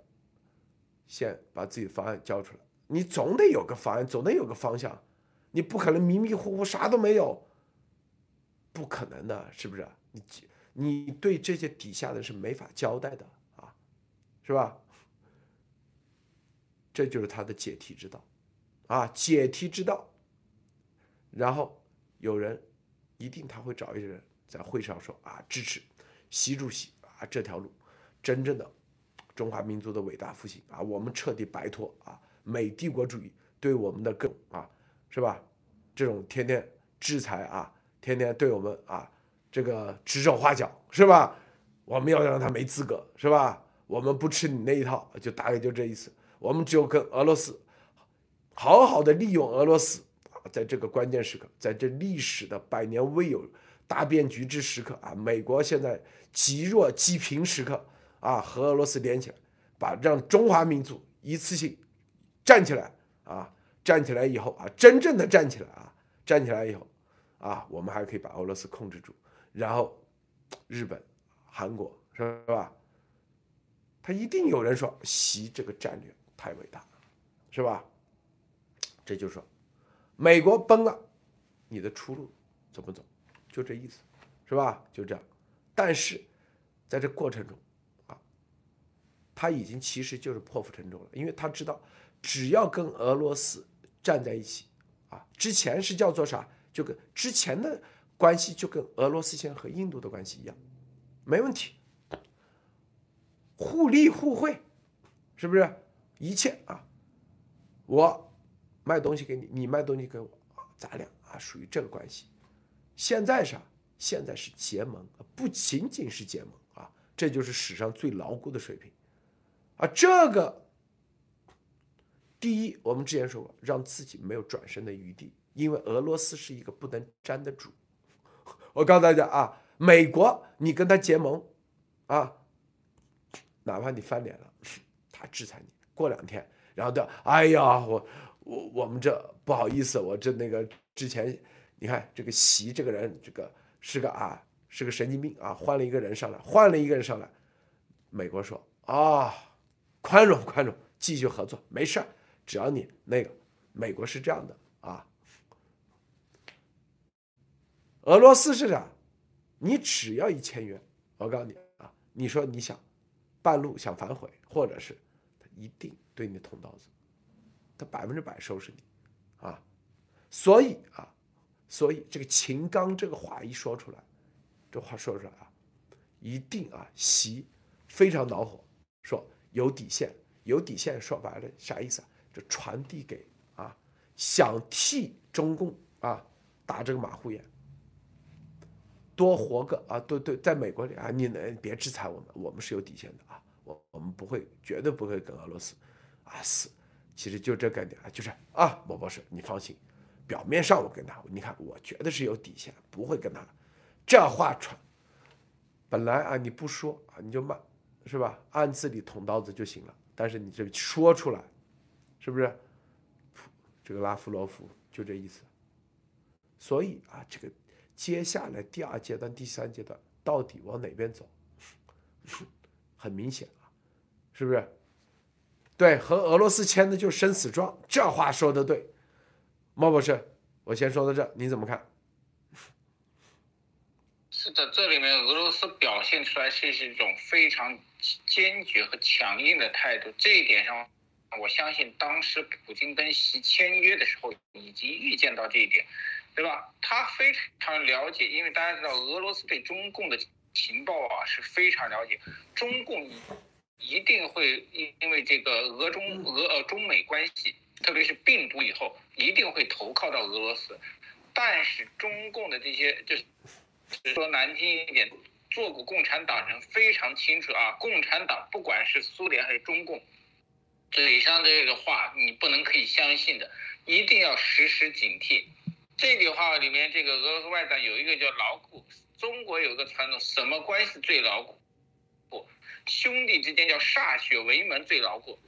先把自己的方案交出来，你总得有个方案，总得有个方向，你不可能迷迷糊糊啥都没有，不可能的，是不是？你。你对这些底下的是没法交代的啊，是吧？这就是他的解题之道，啊，解题之道。然后有人一定他会找一些人在会上说啊，支持习主席啊这条路，真正的中华民族的伟大复兴啊，我们彻底摆脱啊美帝国主义对我们的更啊，是吧？这种天天制裁啊，天天对我们啊。这个指手画脚是吧？我们要让他没资格是吧？我们不吃你那一套，就大概就这意思。我们只有跟俄罗斯好好的利用俄罗斯啊，在这个关键时刻，在这历史的百年未有大变局之时刻啊，美国现在极弱极贫时刻啊和俄罗斯连起来，把让中华民族一次性站起来啊，站起来以后啊，真正的站起来啊，站起来以后啊，我们还可以把俄罗斯控制住，然后日本、韩国是吧？他一定有人说习这个战略太伟大，是吧？这就说美国崩了，你的出路怎么走？就这意思，是吧？就这样。但是在这过程中啊，他已经其实就是破釜沉舟了，因为他知道只要跟俄罗斯站在一起啊，之前是叫做啥？就跟之前的关系就跟俄罗斯现在和印度的关系一样，没问题。互利互惠，是不是？一切啊，我卖东西给你，你卖东西给我，咱俩啊属于这个关系。现在啥？现在是结盟，不仅仅是结盟啊，这就是史上最牢固的水平啊。这个第一，我们之前说过，让自己没有转身的余地，因为俄罗斯是一个不能沾的主。我告诉大家啊，美国你跟他结盟啊。哪怕你翻脸了，他制裁你，过两天，然后的，哎呀，我我我们这不好意思，我这那个之前，你看这个习这个人，这个是个啊，是个神经病啊，换了一个人上来，换了一个人上来，美国说啊，宽容宽容，继续合作，没事只要你那个，美国是这样的啊，俄罗斯是啥？你只要一签约，我告诉你啊，你说你想。半路想反悔，或者是他一定对你捅刀子，他百分之百收拾你，啊，所以啊，所以这个秦刚这个话一说出来，这话说出来啊，一定啊，习非常恼火，说有底线，有底线，说白了啥意思啊？这传递给啊，想替中共啊打这个马虎眼，多活个啊，对对，在美国里啊，你能别制裁我们，我们是有底线的啊。我我们不会，绝对不会跟俄罗斯啊死，其实就这概念啊，就是啊，莫博士，你放心，表面上我跟他，你看我觉得是有底线，不会跟他这话传。本来啊，你不说啊，你就慢，是吧？暗自里捅刀子就行了。但是你这说出来，是不是？这个拉夫罗夫就这意思。所以啊，这个接下来第二阶段、第三阶段到底往哪边走？很明显啊，是不是？对，和俄罗斯签的就是生死状，这话说的对。毛博士，我先说到这，你怎么看？是的，这里面俄罗斯表现出来是一种非常坚决和强硬的态度，这一点上，我相信当时普京跟习签约的时候已经预见到这一点，对吧？他非常了解，因为大家知道俄罗斯对中共的。情报啊是非常了解，中共一一定会因因为这个俄中俄呃中美关系，特别是病毒以后，一定会投靠到俄罗斯。但是中共的这些就是说难听一点，做过共产党人非常清楚啊，共产党不管是苏联还是中共，嘴上这个话你不能可以相信的，一定要时时警惕。这句话里面，这个俄罗斯外长有一个叫牢固。中国有个传统，什么关系最牢固？不，兄弟之间叫歃血为盟最牢固。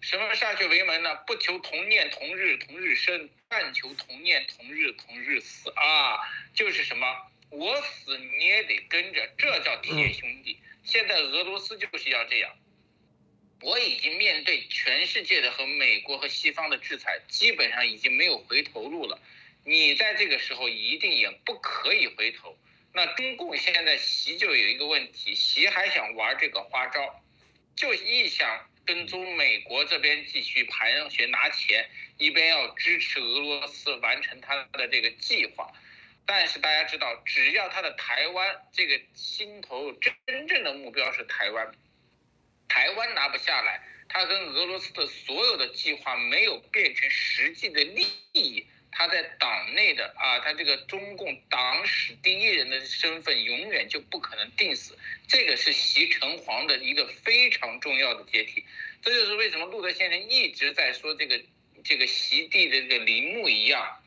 什么歃血为盟呢？不求同年同日同日生，但求同年同日同日死啊！就是什么，我死你也得跟着，这叫铁兄弟。现在俄罗斯就是要这样。我已经面对全世界的和美国和西方的制裁，基本上已经没有回头路了。你在这个时候一定也不可以回头。那中共现在习就有一个问题，习还想玩这个花招，就一想跟踪美国这边继续盘旋拿钱，一边要支持俄罗斯完成他的这个计划。但是大家知道，只要他的台湾这个心头真真正的目标是台湾，台湾拿不下来，他跟俄罗斯的所有的计划没有变成实际的利益。他在党内的啊，他这个中共党史第一人的身份永远就不可能定死，这个是习成皇的一个非常重要的阶梯。这就是为什么路德先生一直在说这个这个习地的这个陵墓一样，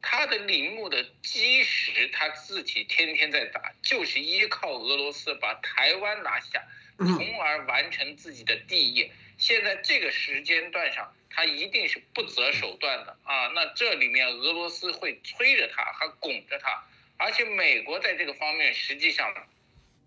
他的陵墓的基石他自己天天在打，就是依靠俄罗斯把台湾拿下，从而完成自己的帝业。现在这个时间段上，他一定是不择手段的啊！那这里面俄罗斯会催着他，还拱着他，而且美国在这个方面实际上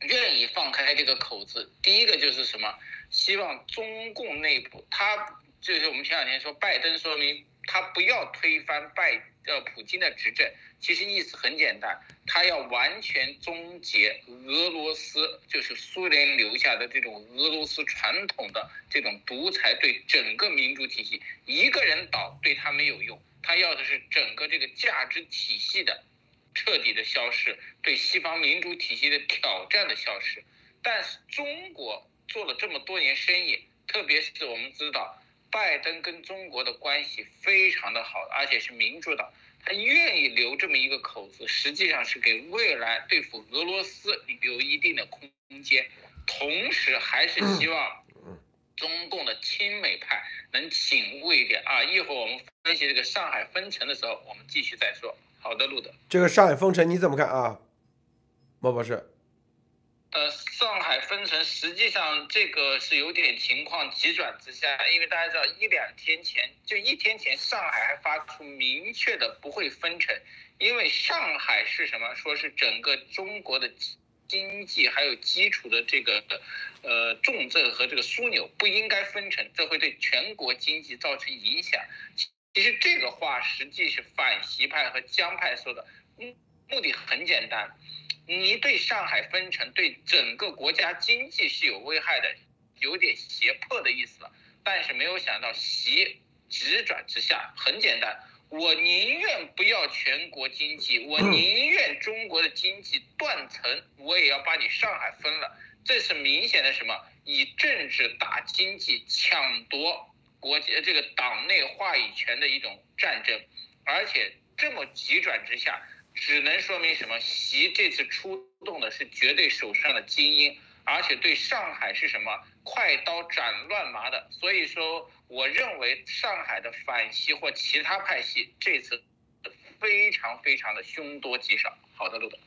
愿意放开这个口子。第一个就是什么？希望中共内部，他就是我们前两天说拜登说明他不要推翻拜呃普京的执政。其实意思很简单，他要完全终结俄罗斯，就是苏联留下的这种俄罗斯传统的这种独裁，对整个民主体系，一个人倒对他没有用，他要的是整个这个价值体系的彻底的消失，对西方民主体系的挑战的消失。但是中国做了这么多年生意，特别是我们知道，拜登跟中国的关系非常的好，而且是民主党。他愿意留这么一个口子，实际上是给未来对付俄罗斯留一定的空间，同时还是希望中共的亲美派能醒悟一点啊！一会儿我们分析这个上海封城的时候，我们继续再说。好的，路德，这个上海封城你怎么看啊，莫博士？呃，上海分城实际上这个是有点情况急转直下，因为大家知道一两天前就一天前，上海还发出明确的不会分城，因为上海是什么？说是整个中国的经济还有基础的这个呃重镇和这个枢纽，不应该分城，这会对全国经济造成影响。其实这个话实际是反习派和江派说的，目目的很简单。你对上海分城，对整个国家经济是有危害的，有点胁迫的意思了。但是没有想到习直转直下，很简单，我宁愿不要全国经济，我宁愿中国的经济断层，我也要把你上海分了。这是明显的什么？以政治打经济，抢夺国家这个党内话语权的一种战争，而且这么急转直下。只能说明什么？习这次出动的是绝对手上的精英，而且对上海是什么快刀斩乱麻的。所以说，我认为上海的反习或其他派系这次非常非常的凶多吉少。好的，陆总，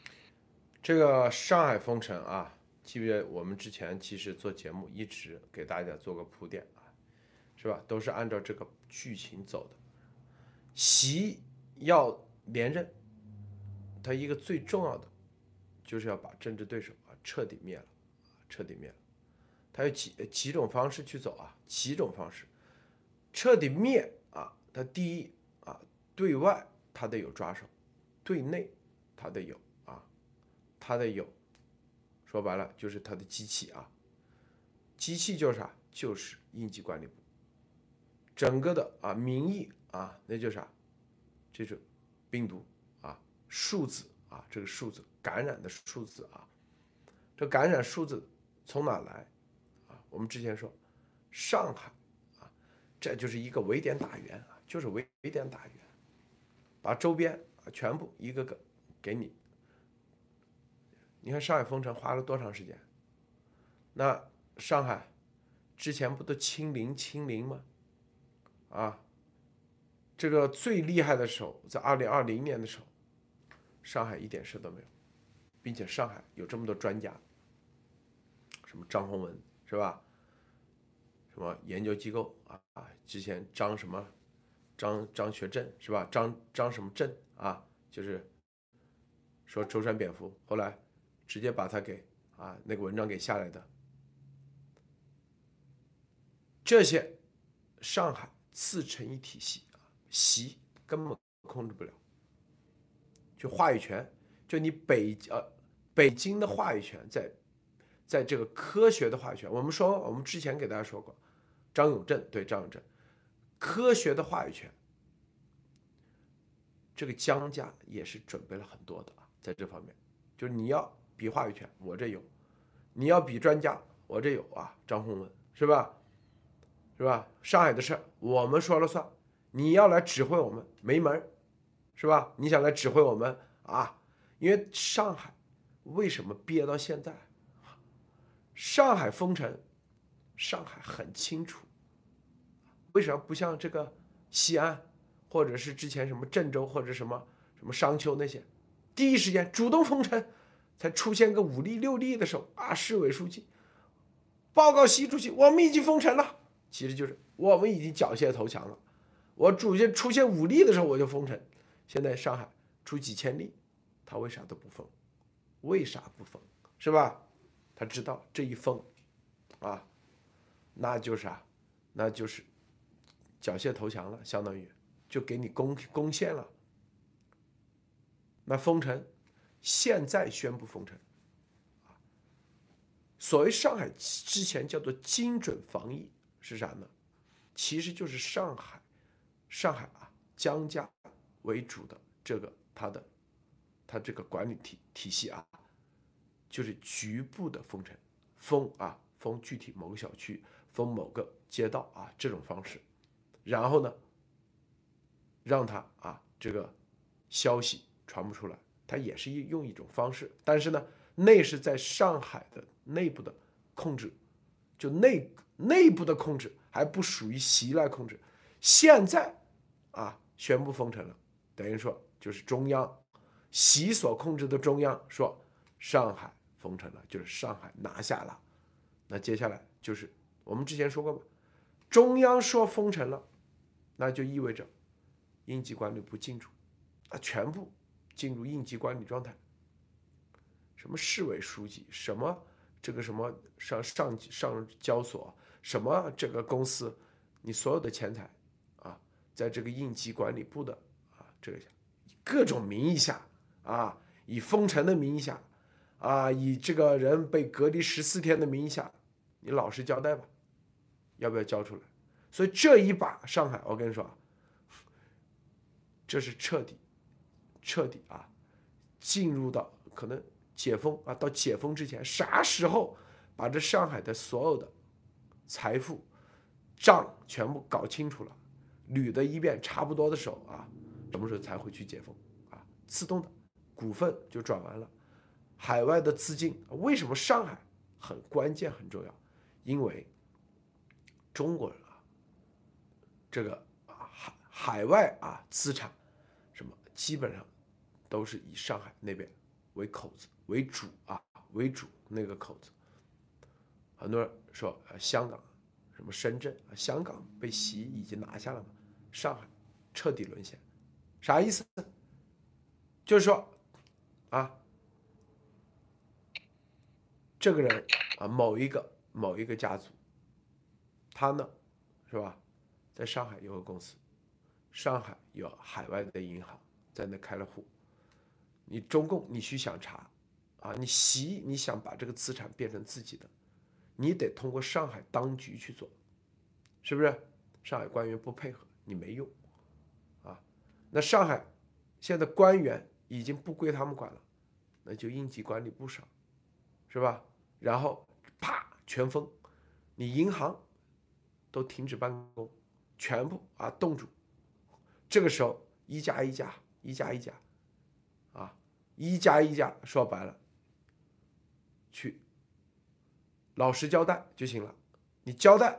这个上海封城啊，记不记得我们之前其实做节目一直给大家做个铺垫啊，是吧？都是按照这个剧情走的。习要连任。他一个最重要的，就是要把政治对手啊彻底灭了，彻底灭了。他有几几种方式去走啊？几种方式，彻底灭啊！他第一啊，对外他得有抓手，对内他得有啊，他得有。说白了就是他的机器啊，机器就是啥？就是应急管理部。整个的啊民意啊，那就啥？这是病毒。数字啊，这个数字感染的数字啊，这感染数字从哪来啊？我们之前说上海啊，这就是一个围点打援啊，就是围围点打援，把周边啊全部一个个给你。你看上海封城花了多长时间？那上海之前不都清零清零吗？啊，这个最厉害的时候在二零二零年的时候。上海一点事都没有，并且上海有这么多专家，什么张宏文是吧？什么研究机构啊？之前张什么张张学正是吧？张张什么正啊？就是说舟山蝙蝠，后来直接把他给啊那个文章给下来的。这些上海自成一体系啊，习根本控制不了。就话语权，就你北呃北京的话语权，在在这个科学的话语权，我们说我们之前给大家说过，张永正对张永正，科学的话语权，这个江家也是准备了很多的啊，在这方面，就是你要比话语权，我这有；你要比专家，我这有啊，张宏文是吧？是吧？上海的事我们说了算，你要来指挥我们没门。是吧？你想来指挥我们啊？因为上海为什么憋到现在？上海封城，上海很清楚，为什么不像这个西安，或者是之前什么郑州或者什么什么商丘那些，第一时间主动封城，才出现个五例六例的时候啊，市委书记报告习主席，我们已经封城了，其实就是我们已经缴械投降了。我主线出现武力的时候我就封城，现在上海出几千例，他为啥都不封？为啥不封？是吧？他知道这一封，啊，那就是啊，那就是缴械投降了，相当于就给你攻攻陷了。那封城，现在宣布封城，所谓上海之前叫做精准防疫是啥呢？其实就是上海。上海啊，江家为主的这个它的，它这个管理体体系啊，就是局部的封城，封啊封具体某个小区，封某个街道啊这种方式，然后呢，让它啊这个消息传不出来，它也是用一种方式，但是呢，那是在上海的内部的控制，就内内部的控制还不属于袭来控制，现在。啊，宣布封城了，等于说就是中央习所控制的中央说上海封城了，就是上海拿下了。那接下来就是我们之前说过嘛，中央说封城了，那就意味着应急管理部进驻啊，全部进入应急管理状态。什么市委书记，什么这个什么上上上交所，什么这个公司，你所有的钱财啊。在这个应急管理部的，这个各种名义下啊，以封城的名义下啊，以这个人被隔离十四天的名义下，你老实交代吧，要不要交出来？所以这一把上海，我跟你说啊，这是彻底彻底啊，进入到可能解封啊，到解封之前，啥时候把这上海的所有的财富账全部搞清楚了？捋的一遍差不多的时候啊，什么时候才会去解封啊？自动的股份就转完了，海外的资金为什么上海很关键很重要？因为中国人啊，这个啊海海外啊资产什么基本上都是以上海那边为口子为主啊为主那个口子，很多人说呃香港。什么深圳啊，香港被习已经拿下了嘛？上海彻底沦陷，啥意思？就是说，啊，这个人啊，某一个某一个家族，他呢，是吧？在上海有个公司，上海有海外的银行在那开了户，你中共你去想查，啊，你习你想把这个资产变成自己的。你得通过上海当局去做，是不是？上海官员不配合，你没用，那上海现在官员已经不归他们管了，那就应急管理部上，是吧？然后啪全封，你银行都停止办公，全部啊冻住，这个时候一家一家一家一家，啊一家一家说白了，去。老实交代就行了，你交代，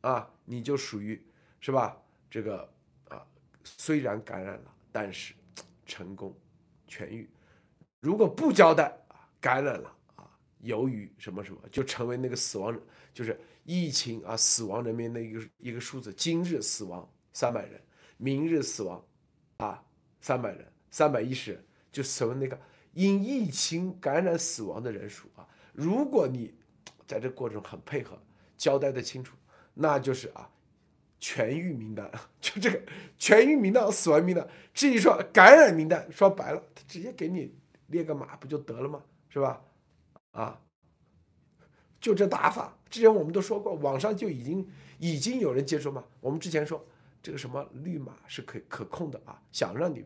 啊，你就属于是吧？这个，虽然感染了，但是 成功痊愈。如果不交代，感染了啊，由于什么什么，就成为那个死亡，就是疫情啊，死亡人民的一个一个数字。今日死亡三百人，明日死亡啊三百人，三百一十人，就成为那个因疫情感染死亡的人数啊。如果你 在这过程很配合，交代的清楚，那就是啊，痊愈名单，就这个痊愈名单、死亡名单。至于说感染名单，说白了，他直接给你列个码不就得了吗？是吧？啊，就这打法。之前我们都说过，网上就已经已经有人接受嘛。我们之前说这个什么绿码是可可控的啊，想让你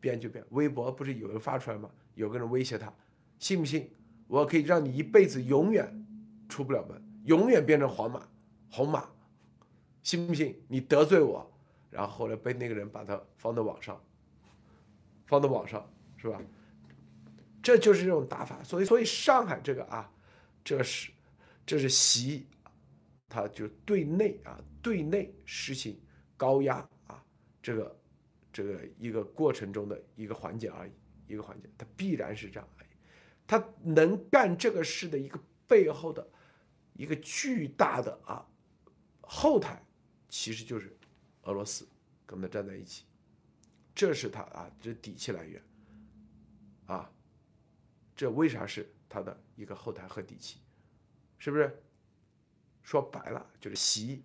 变就变。微博不是有人发出来吗？有个人威胁他，信不信我可以让你一辈子永远。出不了门，永远变成黄码、红码，信不信？你得罪我，然后后来被那个人把它放到网上，放到网上是吧？这就是这种打法。所以，所以上海这个啊，这是这是习，他就对内啊，对内实行高压啊，这个这个一个过程中的一个环节而已，一个环节，它必然是这样而已。他能干这个事的一个背后的。一个巨大的啊后台，其实就是俄罗斯跟他站在一起，这是他啊这底气来源啊，这为啥是他的一个后台和底气？是不是？说白了就是习，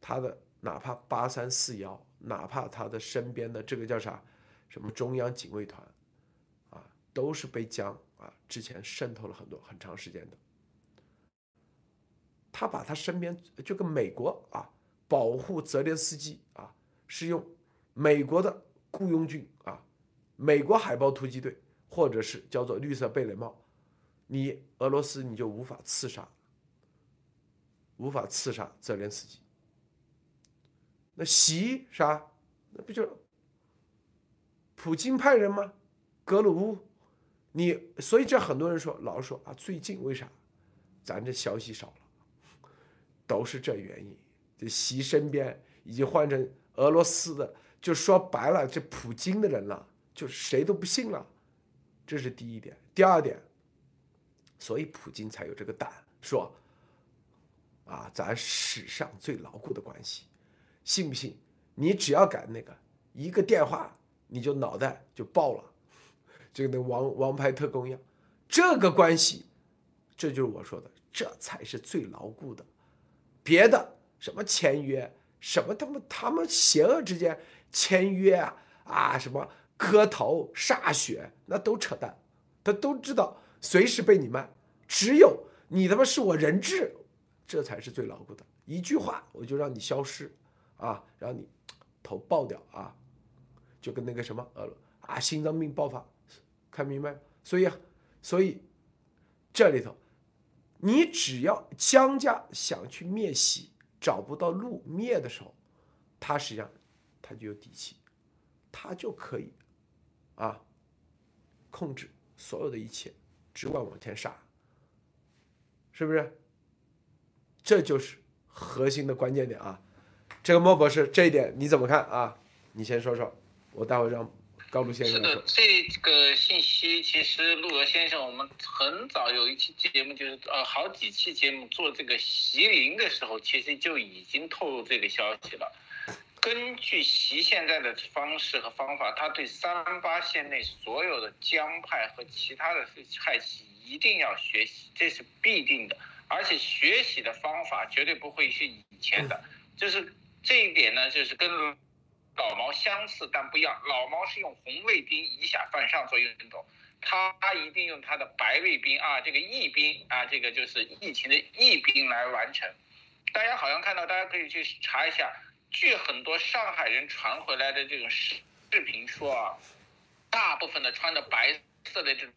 他的哪怕八三四幺，哪怕他的身边的这个叫啥，什么中央警卫团，啊，都是被江啊之前渗透了很多很长时间的。他把他身边就跟美国啊保护泽连斯基啊，是用美国的雇佣军啊，美国海豹突击队，或者是叫做绿色贝雷帽，你俄罗斯你就无法刺杀。无法刺杀泽连斯基，那习啥？那不就普京派人吗？格鲁乌，你所以这很多人说，老说啊，最近为啥咱这消息少了？都是这原因。这席身边已经换成俄罗斯的，就说白了，这普京的人了，就谁都不信了。这是第一点。第二点，所以普京才有这个胆说。啊，咱史上最牢固的关系，信不信？你只要敢那个一个电话，你就脑袋就爆了，就跟那王王牌特工一样。这个关系，这就是我说的，这才是最牢固的。别的什么签约，什么他妈他们邪恶之间签约啊啊，什么磕头歃血，那都扯淡。他都知道随时被你卖，只有你他妈是我人质。这才是最牢固的一句话，我就让你消失，啊，让你头爆掉啊，就跟那个什么呃啊心脏病爆发，看明白？所以，所以这里头，你只要江家想去灭习，找不到路灭的时候，他实际上他就有底气，他就可以啊控制所有的一切，只管往前杀，是不是？这就是核心的关键点啊！这个莫博士这一点你怎么看啊？你先说说，我待会让高路先生。是的，这个信息其实陆娥先生，我们很早有一期节目，就是呃好几期节目做这个习林的时候，其实就已经透露这个消息了。根据习现在的方式和方法，他对三八线内所有的江派和其他的派系一定要学习，这是必定的。而且学习的方法绝对不会是以前的，就是这一点呢，就是跟老毛相似，但不一样。老毛是用红卫兵以下犯上做运动，他一定用他的白卫兵啊，这个义兵啊，这个就是疫情的义兵来完成。大家好像看到，大家可以去查一下，据很多上海人传回来的这种视视频说啊，大部分的穿的白色的这种。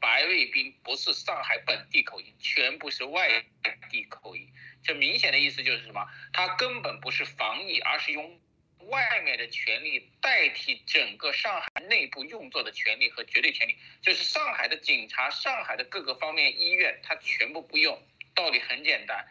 白卫兵不是上海本地口音，全部是外地口音。这明显的意思就是什么？他根本不是防疫，而是用外面的权力代替整个上海内部运作的权利和绝对权利。就是上海的警察、上海的各个方面医院，他全部不用。道理很简单，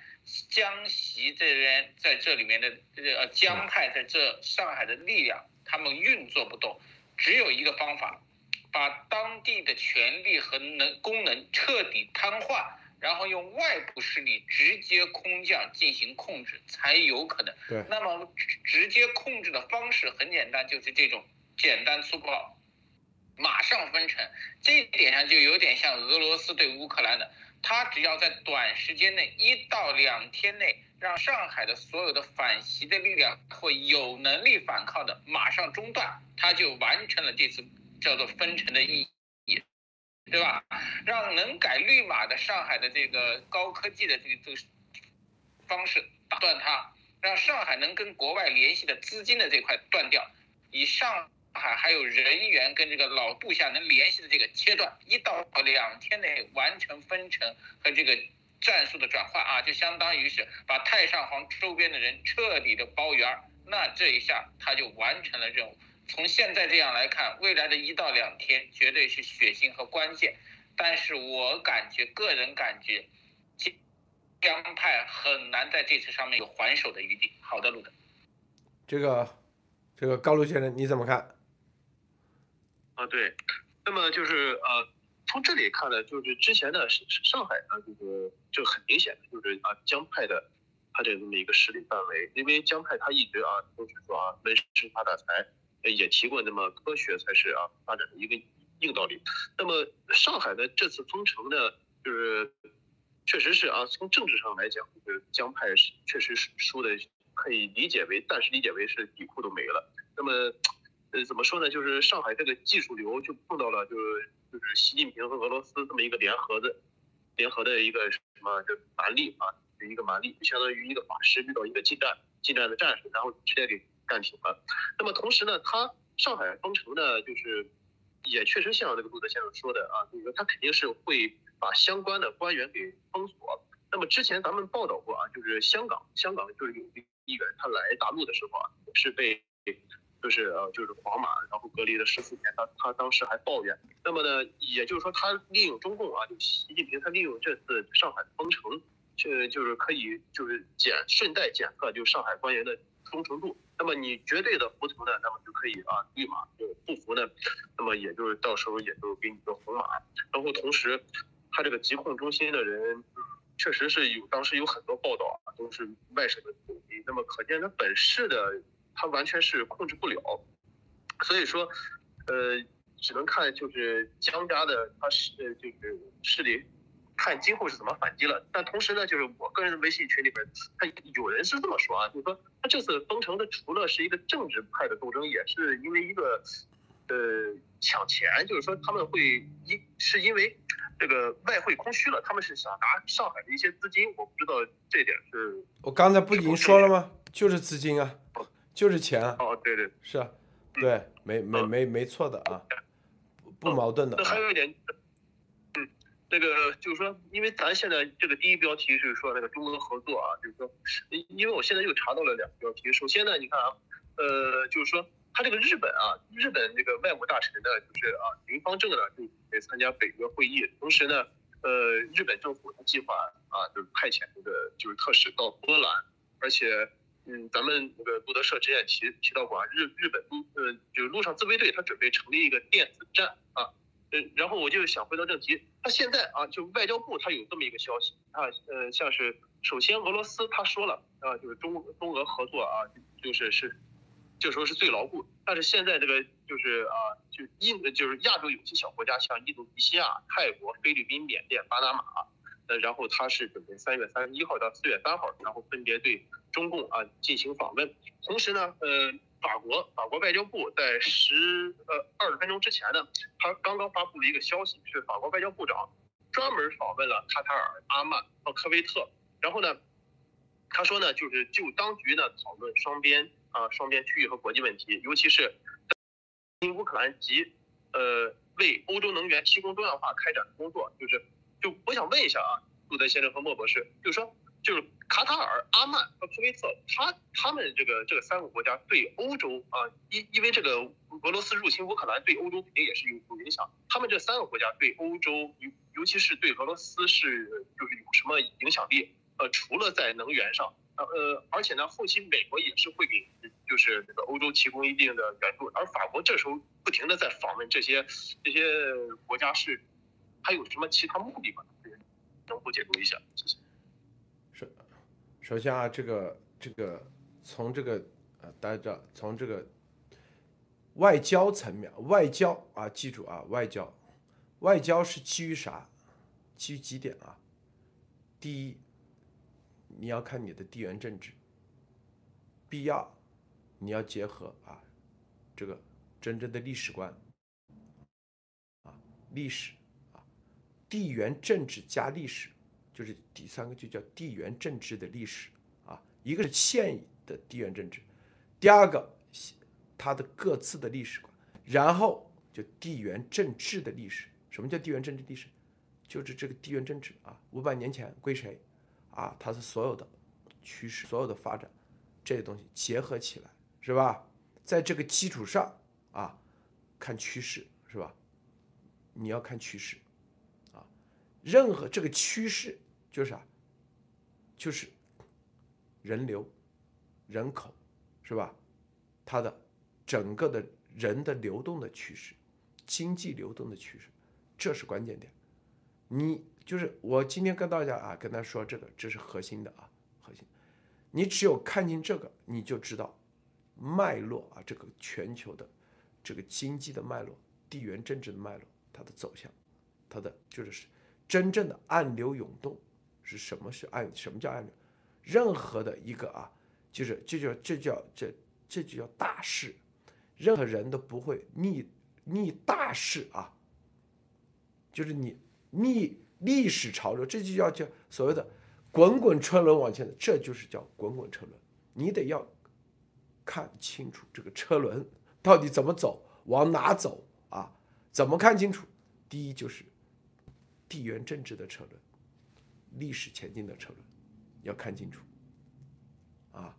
江西这边在这里面的这个江派在这上海的力量，他们运作不动，只有一个方法。把当地的权力和能功能彻底瘫痪，然后用外部势力直接空降进行控制，才有可能。对，那么直接控制的方式很简单，就是这种简单粗暴，马上分成。这一点上就有点像俄罗斯对乌克兰的，他只要在短时间内一到两天内，让上海的所有的反袭的力量或有能力反抗的马上中断，他就完成了这次。叫做分成的意义，对吧？让能改绿码的上海的这个高科技的这个这个方式打断它，让上海能跟国外联系的资金的这块断掉，以上海还有人员跟这个老部下能联系的这个切断，一到两天内完成分成和这个战术的转换啊，就相当于是把太上皇周边的人彻底的包圆儿，那这一下他就完成了任务。从现在这样来看，未来的一到两天绝对是血腥和关键，但是我感觉，个人感觉，江派很难在这次上面有还手的余地。好的，路德，这个，这个高路先生你怎么看？啊，对，那么就是呃，从这里看呢，就是之前的，上上海呢，就是就很明显的就是啊，江派的他的这么一个势力范围，因为江派他一直啊都是说啊，闷声发大财，也提过那么科学才是啊发展的一个硬道理。那么上海的这次封城呢，就是确实是啊，从政治上来讲，就是江派是确实是输的，可以理解为暂时理解为是底裤都没了。那么呃怎么说呢？就是上海这个技术流就碰到了就是就是习近平和俄罗斯这么一个联合的联合的一个什么就蛮力啊，一个蛮力，就相当于一个法师遇到一个近战近战的战士，然后直接给干平了。那么同时呢，他上海封城呢，就是也确实像这个路德先生说的啊，就是说他肯定是会把相关的官员给封锁。那么之前咱们报道过啊，就是香港香港就是有一个议员他来大陆的时候啊，是被就是呃就是皇马，然后隔离了十四天，他他当时还抱怨。那么呢，也就是说他利用中共啊，就习近平他利用这次上海封城，这就是可以就是检顺带检测就上海官员的忠诚度。那么你绝对的服从呢，那么就可以啊绿码；就不服呢，那么也就是到时候也就给你个红码。然后同时，他这个疾控中心的人，确实是有当时有很多报道啊，都是外省的。那么可见他本市的。他完全是控制不了，所以说，呃，只能看就是江家的他是就是势力，看今后是怎么反击了。但同时呢，就是我个人的微信群里边，他有人是这么说啊，就是说他这次封城的除了是一个政治派的斗争，也是因为一个呃抢钱，就是说他们会因是因为这个外汇空虚了，他们是想拿上海的一些资金。我不知道这点是。我刚才不已经说了吗？就是资金啊。就是钱啊！哦，对对，是啊，对，没没没没错的啊，不矛盾的。那还有一点，嗯，那个就是说，因为咱现在这个第一标题是说那个中俄合作啊，就是说，因为我现在又查到了两个标题。首先呢，你看啊，呃，就是说他这个日本啊，日本这个外务大臣呢，就是啊林方正呢就会参加北约会议，同时呢，呃，日本政府他计划啊就是派遣这个就是特使到波兰，而且。嗯，咱们那个路德社之前提提到过啊，日日本陆呃就是陆上自卫队，他准备成立一个电子战啊，呃，然后我就想回到正题，他现在啊，就外交部他有这么一个消息啊，呃，像是首先俄罗斯他说了啊，就是中中俄合作啊，就是是，就说是最牢固，但是现在这个就是啊，就印就是亚洲有些小国家，像印度尼西亚、泰国、菲律宾、缅甸、巴拿马。呃，然后他是准备三月三十一号到四月三号，然后分别对中共啊进行访问。同时呢，呃，法国法国外交部在十呃二十分钟之前呢，他刚刚发布了一个消息，是法国外交部长专门访问了卡塔尔、阿曼和科威特。然后呢，他说呢，就是就当局呢讨论双边啊双边区域和国际问题，尤其是因乌克兰及呃为欧洲能源提供多样化开展工作，就是。就我想问一下啊，路德先生和莫博士，就是说，就是卡塔尔、阿曼和科威特，他他们这个这个三个国家对欧洲啊，因因为这个俄罗斯入侵乌克兰对欧洲肯定也是有有影响，他们这三个国家对欧洲尤尤其是对俄罗斯是就是有什么影响力？呃，除了在能源上，呃呃，而且呢，后期美国也是会给就是这个欧洲提供一定的援助，而法国这时候不停的在访问这些这些国家是。还有什么其他目的吗？能否解读一下？谢谢。首先啊，这个这个从这个呃，大家知道，从这个外交层面，外交啊，记住啊，外交，外交是基于啥？基于几点啊？第一，你要看你的地缘政治，必要，你要结合啊，这个真正的历史观啊，历史啊。地缘政治加历史，就是第三个就叫地缘政治的历史啊。一个是现的地缘政治，第二个它的各自的历史观，然后就地缘政治的历史。什么叫地缘政治历史？就是这个地缘政治啊，五百年前归谁啊？它是所有的趋势、所有的发展这些东西结合起来，是吧？在这个基础上啊，看趋势，是吧？你要看趋势啊。任何这个趋势就是啥？就是人流、人口，是吧？它的整个的人的流动的趋势，经济流动的趋势，这是关键点。你就是我今天跟大家啊，跟他说这个，这是核心的啊，核心。你只有看清这个，你就知道脉络啊，这个全球的这个经济的脉络、地缘政治的脉络，它的走向，它的就是真正的暗流涌动是什么？是按什么叫暗流？任何的一个啊，就是这叫这叫这这就叫大势，任何人都不会逆逆大势啊，就是你。逆历史潮流，这就叫叫所谓的滚滚车轮往前，这就是叫滚滚车轮。你得要看清楚这个车轮到底怎么走，往哪走啊？怎么看清楚？第一就是地缘政治的车轮，历史前进的车轮，要看清楚啊。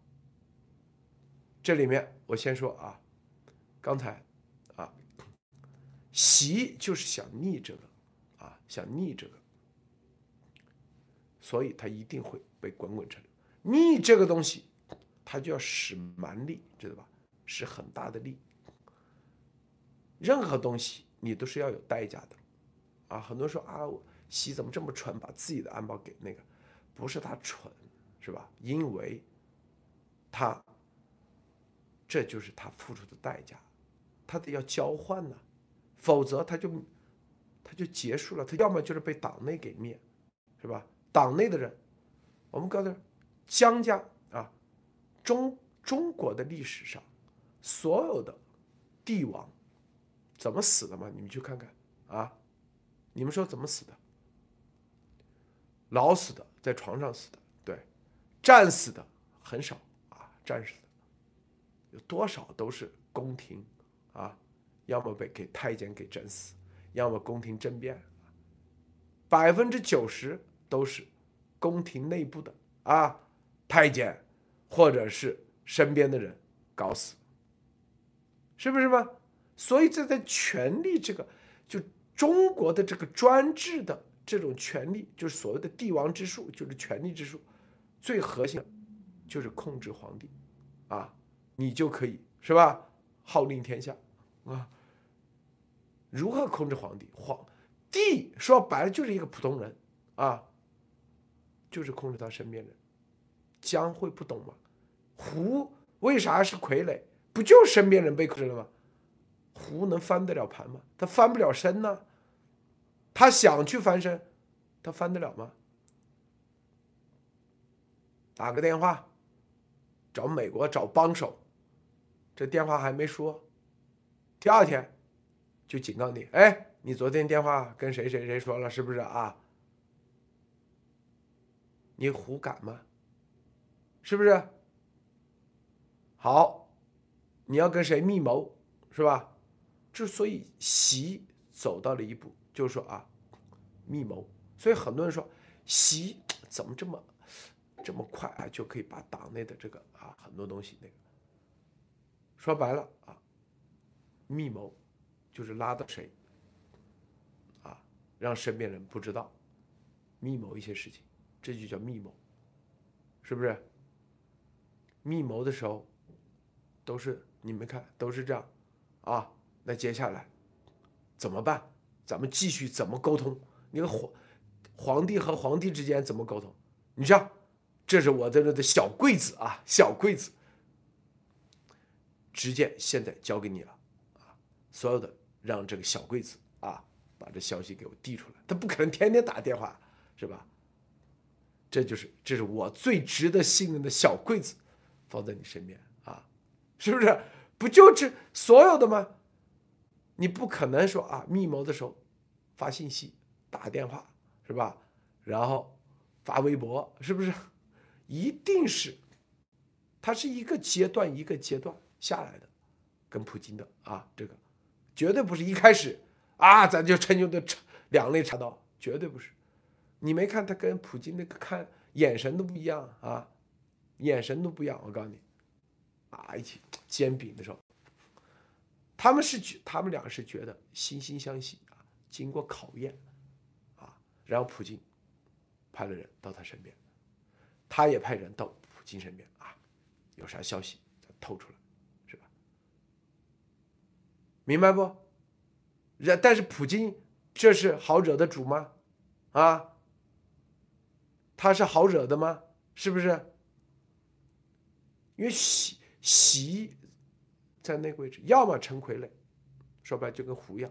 这里面我先说啊，刚才啊，习就是想逆这个。啊想逆这个，所以他一定会被滚滚车轮。逆这个东西，他就要使蛮力，知道吧？使很大的力。任何东西你都是要有代价的，啊，很多人说啊我，习怎么这么蠢，把自己的安保给那个？不是他蠢，是吧？因为，他，这就是他付出的代价，他得要交换呢，否则他就。他就结束了，他要么就是被党内给灭，是吧？党内的人，我们刚才江家啊，中中国的历史上所有的帝王怎么死的嘛？你们去看看啊，你们说怎么死的？老死的，在床上死的，对，战死的很少啊，战死的有多少都是宫廷啊，要么被给太监给整死。要么宫廷政变，百分之九十都是宫廷内部的啊，太监或者是身边的人搞死，是不是吗？所以这在权力这个，就中国的这个专制的这种权力，就是所谓的帝王之术，就是权力之术，最核心的就是控制皇帝，啊，你就可以是吧？号令天下啊。如何控制皇帝？皇帝说白了就是一个普通人啊，就是控制他身边人。江会不懂吗？胡为啥是傀儡？不就身边人被控制了吗？胡能翻得了盘吗？他翻不了身呢。他想去翻身，他翻得了吗？打个电话，找美国找帮手，这电话还没说，第二天。就警告你，哎，你昨天电话跟谁谁谁说了，是不是啊？你胡敢吗？是不是？好，你要跟谁密谋，是吧？之所以习走到了一步，就是说啊，密谋。所以很多人说，习怎么这么这么快啊，就可以把党内的这个啊很多东西那个，说白了啊，密谋。就是拉到谁，啊，让身边人不知道，密谋一些事情，这就叫密谋，是不是？密谋的时候，都是你们看都是这样，啊，那接下来怎么办？咱们继续怎么沟通？那个皇皇帝和皇帝之间怎么沟通？你像，这是我在这的小柜子啊，小柜子，直接现在交给你了，啊，所有的。让这个小柜子啊，把这消息给我递出来。他不可能天天打电话，是吧？这就是，这是我最值得信任的小柜子，放在你身边啊，是不是？不就这所有的吗？你不可能说啊，密谋的时候发信息、打电话，是吧？然后发微博，是不是？一定是，它是一个阶段一个阶段下来的，跟普京的啊，这个。绝对不是一开始啊，咱就成就的两肋插刀，绝对不是。你没看他跟普京那个看眼神都不一样啊，眼神都不一样。我告诉你，啊，一起煎饼的时候，他们是觉，他们两个是觉得惺惺相惜啊，经过考验啊，然后普京派了人到他身边，他也派人到普京身边啊，有啥消息透出来。是吧明白不？然但是普京这是好惹的主吗？啊，他是好惹的吗？是不是？因为习习在那个位置，要么成傀儡，说白就跟胡一样，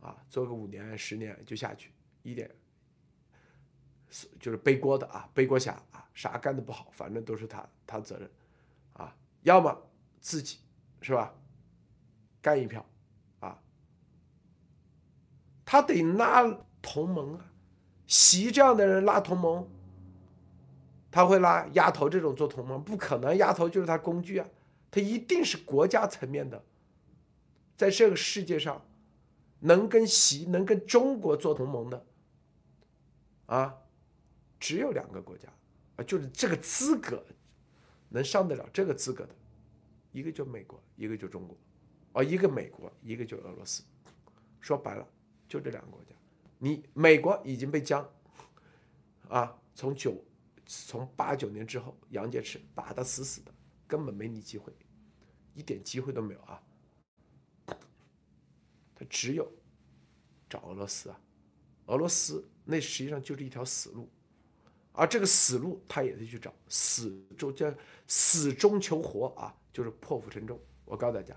啊，做个五年十年就下去，一点就是背锅的啊，背锅侠啊，啥干的不好，反正都是他他责任，啊，要么自己是吧，干一票，啊，他得拉同盟啊，习这样的人拉同盟。他会拉丫头这种做同盟，不可能，丫头就是他工具啊，他一定是国家层面的，在这个世界上，能跟习能跟中国做同盟的，啊，只有两个国家，啊，就是这个资格，能上得了这个资格的，一个就美国，一个就中国，哦，一个美国，一个就俄罗斯，说白了就这两个国家，你美国已经被僵，啊，从九。从八九年之后，杨洁篪打得死死的，根本没你机会，一点机会都没有啊！他只有找俄罗斯啊，俄罗斯那实际上就是一条死路，而这个死路他也得去找，死中叫死中求活啊，就是破釜沉舟。我告诉大家，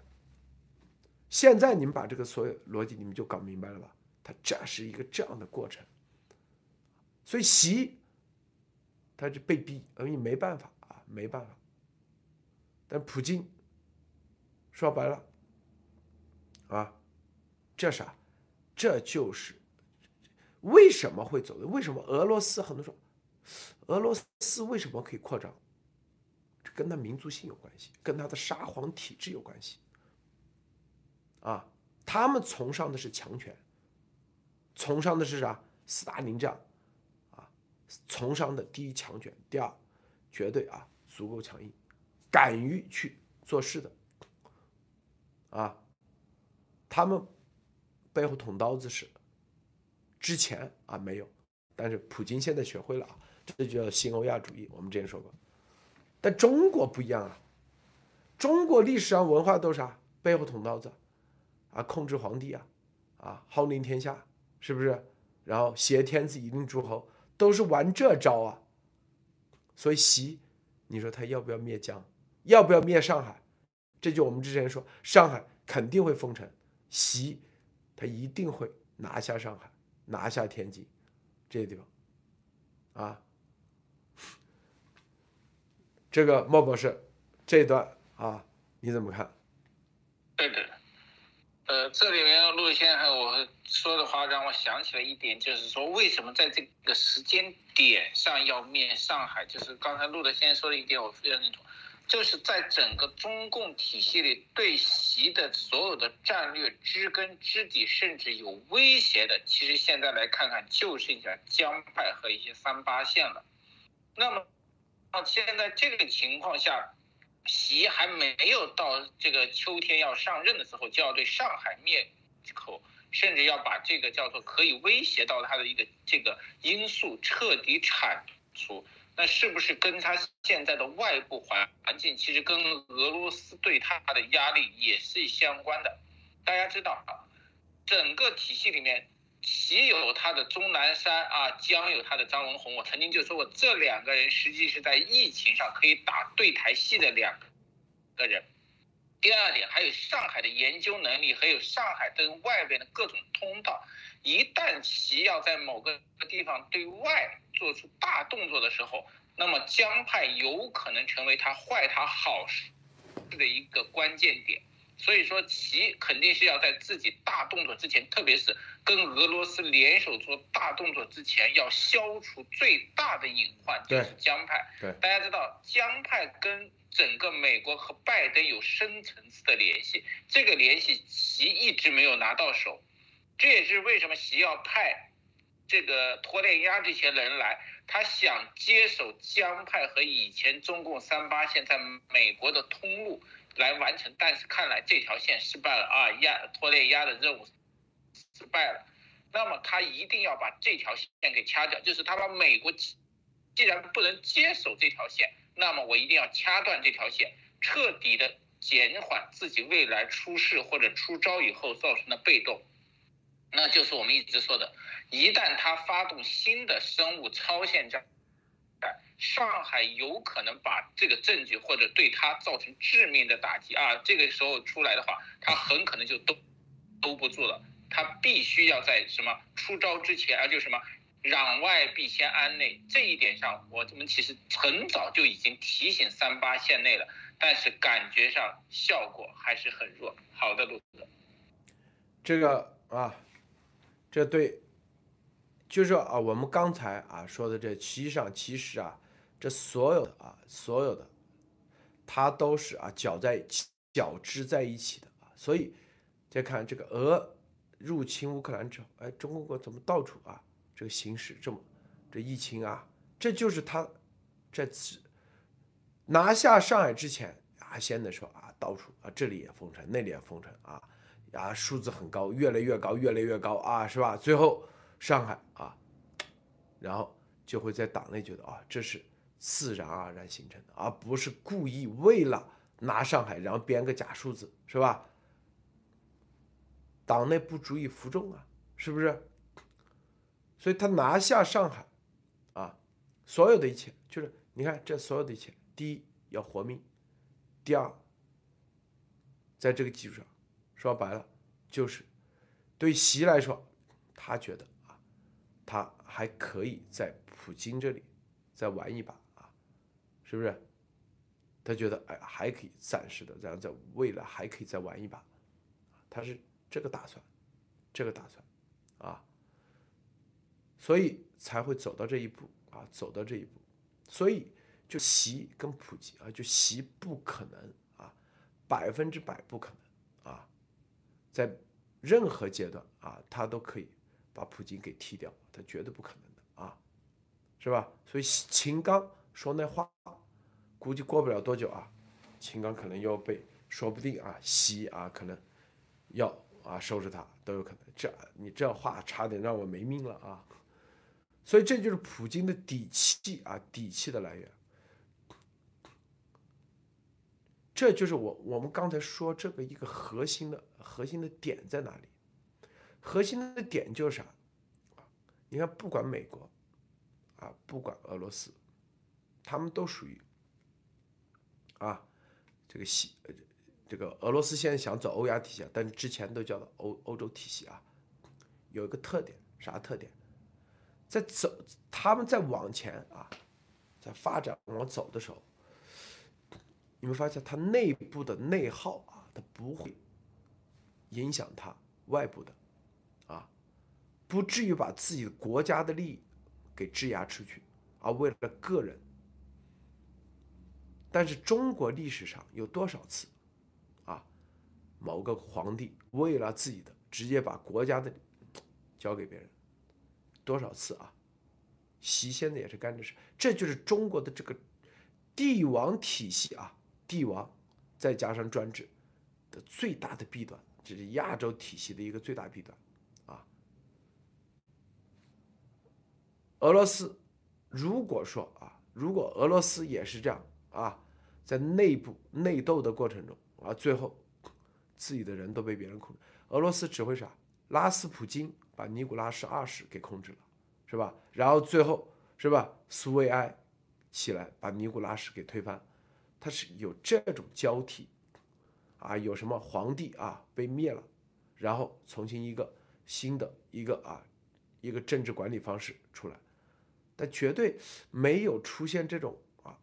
现在你们把这个所有逻辑你们就搞明白了吧？他这是一个这样的过程，所以习。他就被逼，而你没办法啊，没办法。但普京说白了，啊，这啥？这就是为什么会走的？为什么俄罗斯很多说，俄罗斯为什么可以扩张？这跟他民族性有关系，跟他的沙皇体制有关系。啊，他们崇尚的是强权，崇尚的是啥？斯大林这样。啊，崇尚的第一强权，第二，绝对啊足够强硬，敢于去做事的，啊，他们背后捅刀子是之前啊没有，但是普京现在学会了啊，这就叫新欧亚主义。我们之前说过，但中国不一样啊，中国历史上文化都是啥？背后捅刀子，啊，控制皇帝啊，啊，号令天下，是不是？然后挟天子以令诸侯。都是玩这招啊，所以习，你说他要不要灭疆，要不要灭上海？这就我们之前说，上海肯定会封城，习他一定会拿下上海，拿下天津这些地方，啊，这个莫博士这一段啊，你怎么看？对的。呃，这里面陆先生我说的话让我想起了一点，就是说为什么在这个时间点上要灭上海？就是刚才陆德先生说的一点，我非常认同，就是在整个中共体系里对习的所有的战略知根知底，甚至有威胁的，其实现在来看看就剩下江派和一些三八线了。那么，现在这个情况下。习还没有到这个秋天要上任的时候，就要对上海灭口，甚至要把这个叫做可以威胁到他的一个这个因素彻底铲除。那是不是跟他现在的外部环环境，其实跟俄罗斯对他的压力也是相关的？大家知道啊，整个体系里面，习有他的钟南山啊，将有他的张文宏。我曾经就说过，这两个人实际是在疫情上可以打对台戏的两个人。第二点，还有上海的研究能力，还有上海跟外边的各种通道。一旦其要在某个地方对外做出大动作的时候，那么江派有可能成为他坏他好事的一个关键点。所以说，其肯定是要在自己大动作之前，特别是跟俄罗斯联手做大动作之前，要消除最大的隐患，就是江派。对，大家知道，江派跟整个美国和拜登有深层次的联系，这个联系习一直没有拿到手，这也是为什么习要派这个托列亚这些人来，他想接手江派和以前中共三八线在美国的通路。来完成，但是看来这条线失败了啊，压托列压的任务失败了。那么他一定要把这条线给掐掉，就是他把美国既然不能接手这条线，那么我一定要掐断这条线，彻底的减缓自己未来出事或者出招以后造成的被动。那就是我们一直说的，一旦他发动新的生物超限战，上海有可能把这个证据或者对他造成致命的打击啊，这个时候出来的话，他很可能就兜兜不住了，他必须要在什么出招之前啊，就什么攘外必先安内这一点上，我们其实很早就已经提醒三八线内了，但是感觉上效果还是很弱。好的，陆哥，这个啊。这对，就是啊，我们刚才啊说的这，实际上其实啊，这所有的啊，所有的，它都是啊搅在搅织在一起的啊。所以再看这个俄入侵乌克兰之后，哎，中国怎么到处啊这个形势这么这疫情啊，这就是他这次拿下上海之前啊，先的说啊，到处啊这里也封城，那里也封城啊。啊，数字很高，越来越高，越来越高啊，是吧？最后上海啊，然后就会在党内觉得啊，这是自然而然形成的，而不是故意为了拿上海，然后编个假数字，是吧？党内不足以服众啊，是不是？所以他拿下上海，啊，所有的一切就是你看这所有的一切，第一要活命，第二，在这个基础上。说白了，就是对习来说，他觉得啊，他还可以在普京这里再玩一把啊，是不是？他觉得哎，还可以暂时的，然后在未来还可以再玩一把，他是这个打算，这个打算啊，所以才会走到这一步啊，走到这一步，所以就习跟普京啊，就习不可能啊，百分之百不可能啊。在任何阶段啊，他都可以把普京给踢掉，他绝对不可能的啊，是吧？所以秦刚说那话，估计过不了多久啊，秦刚可能要被，说不定啊，西啊可能要啊收拾他都有可能。这你这话差点让我没命了啊！所以这就是普京的底气啊，底气的来源。这就是我我们刚才说这个一个核心的核心的点在哪里？核心的点就是啥？你看，不管美国啊，不管俄罗斯，他们都属于啊这个西这个俄罗斯现在想走欧亚体系，但是之前都叫做欧欧洲体系啊。有一个特点，啥特点？在走他们在往前啊，在发展往走的时候。你会发现，它内部的内耗啊，它不会影响它外部的，啊，不至于把自己的国家的利益给质押出去，而为了个人。但是中国历史上有多少次，啊，某个皇帝为了自己的直接把国家的交给别人，多少次啊？习现在也是干这事，这就是中国的这个帝王体系啊。帝王，再加上专制的最大的弊端，这是亚洲体系的一个最大弊端，啊。俄罗斯如果说啊，如果俄罗斯也是这样啊，在内部内斗的过程中啊，最后自己的人都被别人控制，俄罗斯只会啥？拉斯普京把尼古拉什二世给控制了，是吧？然后最后是吧？苏维埃起来把尼古拉什给推翻。它是有这种交替，啊，有什么皇帝啊被灭了，然后重新一个新的一个啊一个政治管理方式出来，但绝对没有出现这种啊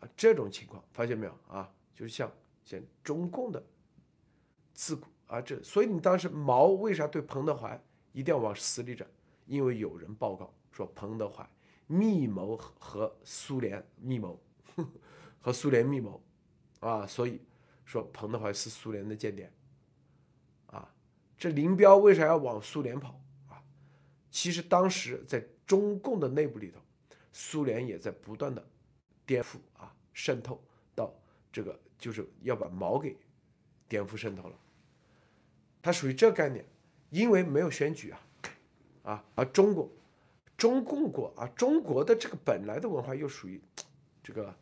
啊这种情况，发现没有啊？就像像中共的自古啊这，所以你当时毛为啥对彭德怀一定要往死里整？因为有人报告说彭德怀密谋和苏联密谋。和苏联密谋，啊，所以说彭德怀是苏联的间谍，啊，这林彪为啥要往苏联跑啊？其实当时在中共的内部里头，苏联也在不断的颠覆啊，渗透到这个，就是要把毛给颠覆渗透了。它属于这概念，因为没有选举啊，啊，而中国中共国啊，中国的这个本来的文化又属于这个。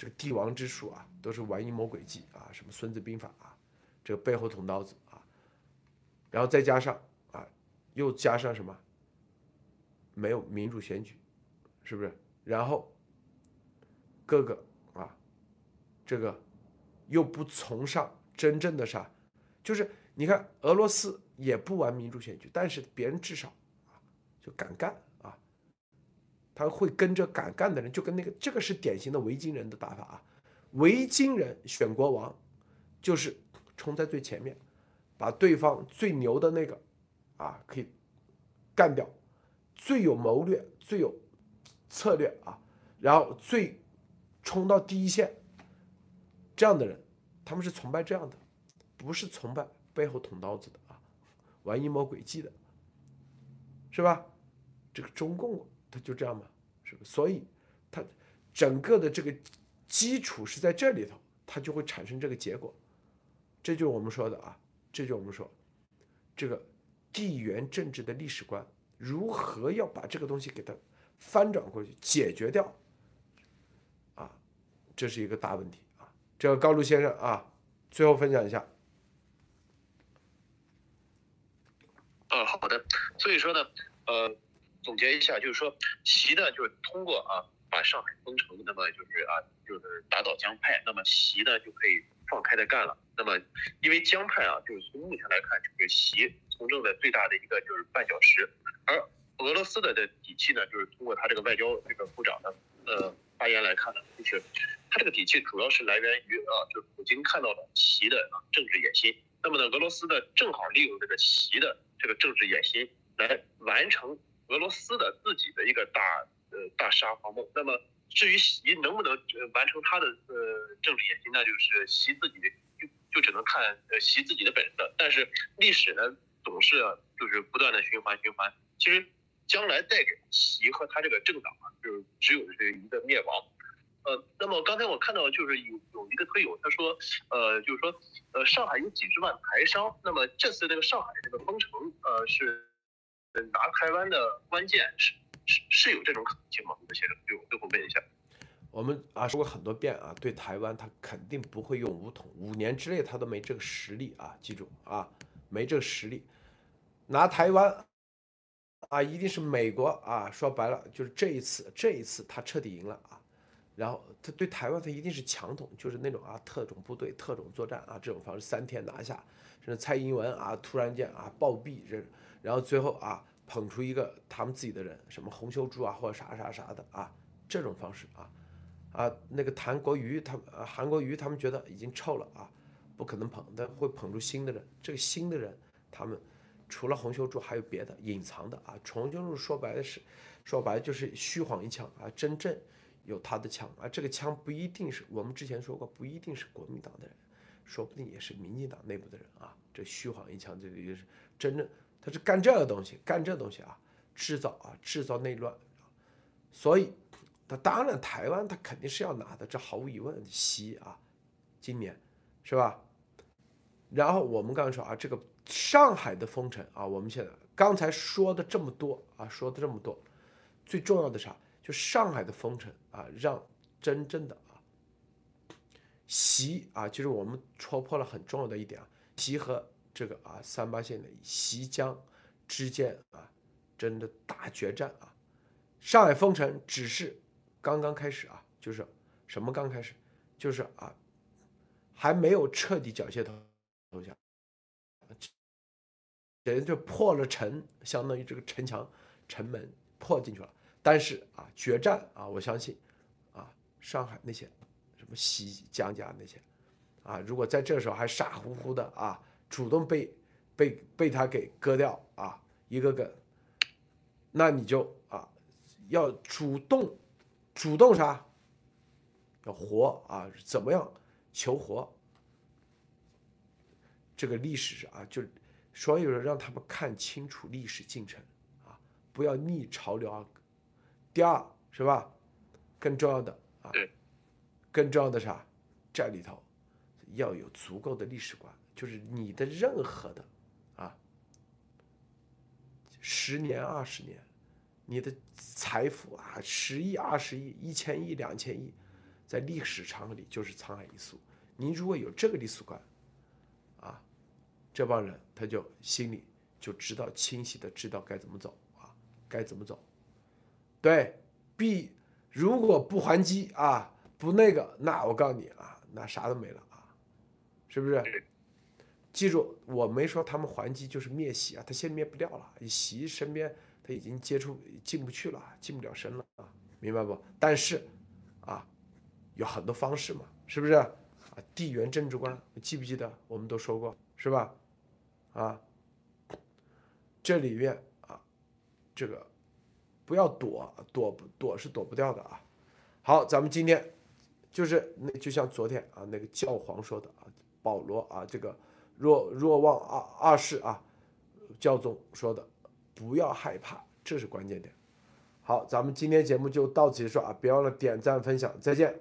这个帝王之术啊，都是玩阴谋诡计啊，什么《孙子兵法》啊，这个背后捅刀子啊，然后再加上啊，又加上什么？没有民主选举，是不是？然后各个啊，这个又不崇尚真正的啥，就是你看俄罗斯也不玩民主选举，但是别人至少啊就敢干，他会跟着敢干的人，就跟那个这个是典型的维京人的打法啊，维京人选国王就是冲在最前面，把对方最牛的那个啊可以干掉，最有谋略、最有策略啊，然后最冲到第一线这样的人，他们是崇拜这样的，不是崇拜背后捅刀子的啊，玩阴谋诡计的，是吧？这个中共他就这样嘛，是不？所以他整个的这个基础是在这里头，它就会产生这个结果。这就是我们说的啊，这就是我们说这个地缘政治的历史观，如何要把这个东西给它翻转过去，解决掉啊，这是一个大问题啊。这个高卢先生啊，最后分享一下。呃，好的。所以说呢，呃，总结一下，就是说，习呢，就是通过啊，把上海封城，那么就是啊，就是打倒江派，那么习呢就可以放开的干了。那么，因为江派啊，就是从目前来看，就是习从政的最大的一个就是绊脚石，而俄罗斯的的底气呢，就是通过他这个外交这个部长的呃发言来看呢，就是他这个底气主要是来源于啊，就是普京看到了习的啊政治野心。那么呢，俄罗斯呢正好利用这个习的这个政治野心来完成俄罗斯的自己的一个大呃大沙皇梦。那么至于习能不能完成他的呃政治野心，那就是习自己的就就只能看呃习自己的本事。但是历史呢总是就是不断的循环循环，其实将来带给习和他这个政党啊，就是只有这一个灭亡。呃，那么刚才我看到就是有有一个推友他说，呃，就是说，呃，上海有几十万台商，那么这次这个上海这个封城，呃，是拿台湾的关键，是是是有这种可能性吗？这个先生，对我最后问一下。我们啊说过很多遍啊，对台湾他肯定不会用武统，五年之内他都没这个实力啊，记住啊，没这个实力，拿台湾啊，一定是美国啊，说白了就是这一次，这一次他彻底赢了啊。然后他对台湾，他一定是强统，就是那种啊特种部队、特种作战啊这种方式，三天拿下。甚至蔡英文啊突然间啊暴毙，这然后最后啊捧出一个他们自己的人，什么洪秀柱啊或者啥啥啥的啊这种方式啊啊那个谭国瑜他们啊韩国瑜他们觉得已经臭了啊，不可能捧，但会捧出新的人。这个新的人，他们除了洪秀柱还有别的隐藏的啊。洪秀柱说白了是说白了就是虚晃一枪啊，真正。有他的枪啊，这个枪不一定是我们之前说过，不一定是国民党的人，说不定也是民进党内部的人啊。这虚晃一枪，这个就是真正他是干这个东西，干这东西啊，制造啊，制造内乱。所以，他当然台湾他肯定是要拿的，这毫无疑问。习啊，今年是吧？然后我们刚才说啊，这个上海的封城啊，我们现在刚才说的这么多啊，说的这么多，最重要的啥？就上海的封城啊，让真正的啊，习啊，就是我们戳破了很重要的一点啊，习和这个啊三八线的西江之间啊，真的大决战啊，上海封城只是刚刚开始啊，就是什么刚开始，就是啊，还没有彻底缴械投投降，人就破了城，相当于这个城墙城门破进去了。但是啊，决战啊，我相信，啊，上海那些什么西江家那些，啊，如果在这时候还傻乎乎的啊，主动被被被他给割掉啊，一个个，那你就啊，要主动主动啥？要活啊？怎么样求活？这个历史啊，就所有人让他们看清楚历史进程啊，不要逆潮流啊。第二是吧？更重要的啊，更重要的啥？这里头要有足够的历史观，就是你的任何的啊，十年二十年，你的财富啊，十亿二十亿一千亿两千亿，在历史长河里就是沧海一粟。你如果有这个历史观，啊，这帮人他就心里就知道清晰的知道该怎么走啊，该怎么走。对，必如果不还击啊，不那个，那我告诉你啊，那啥都没了啊，是不是？记住，我没说他们还击就是灭洗啊，他现在灭不掉了，洗身边他已经接触进不去了，进不了身了啊，明白不？但是啊，有很多方式嘛，是不是？啊，地缘政治观，记不记得？我们都说过，是吧？啊，这里面啊，这个不要躲，躲不躲是躲不掉的啊。好，咱们今天就是那就像昨天啊那个教皇说的啊，保罗啊这个若若望二二世啊教宗说的，不要害怕，这是关键点。好，咱们今天节目就到此结束啊，别忘了点赞分享，再见。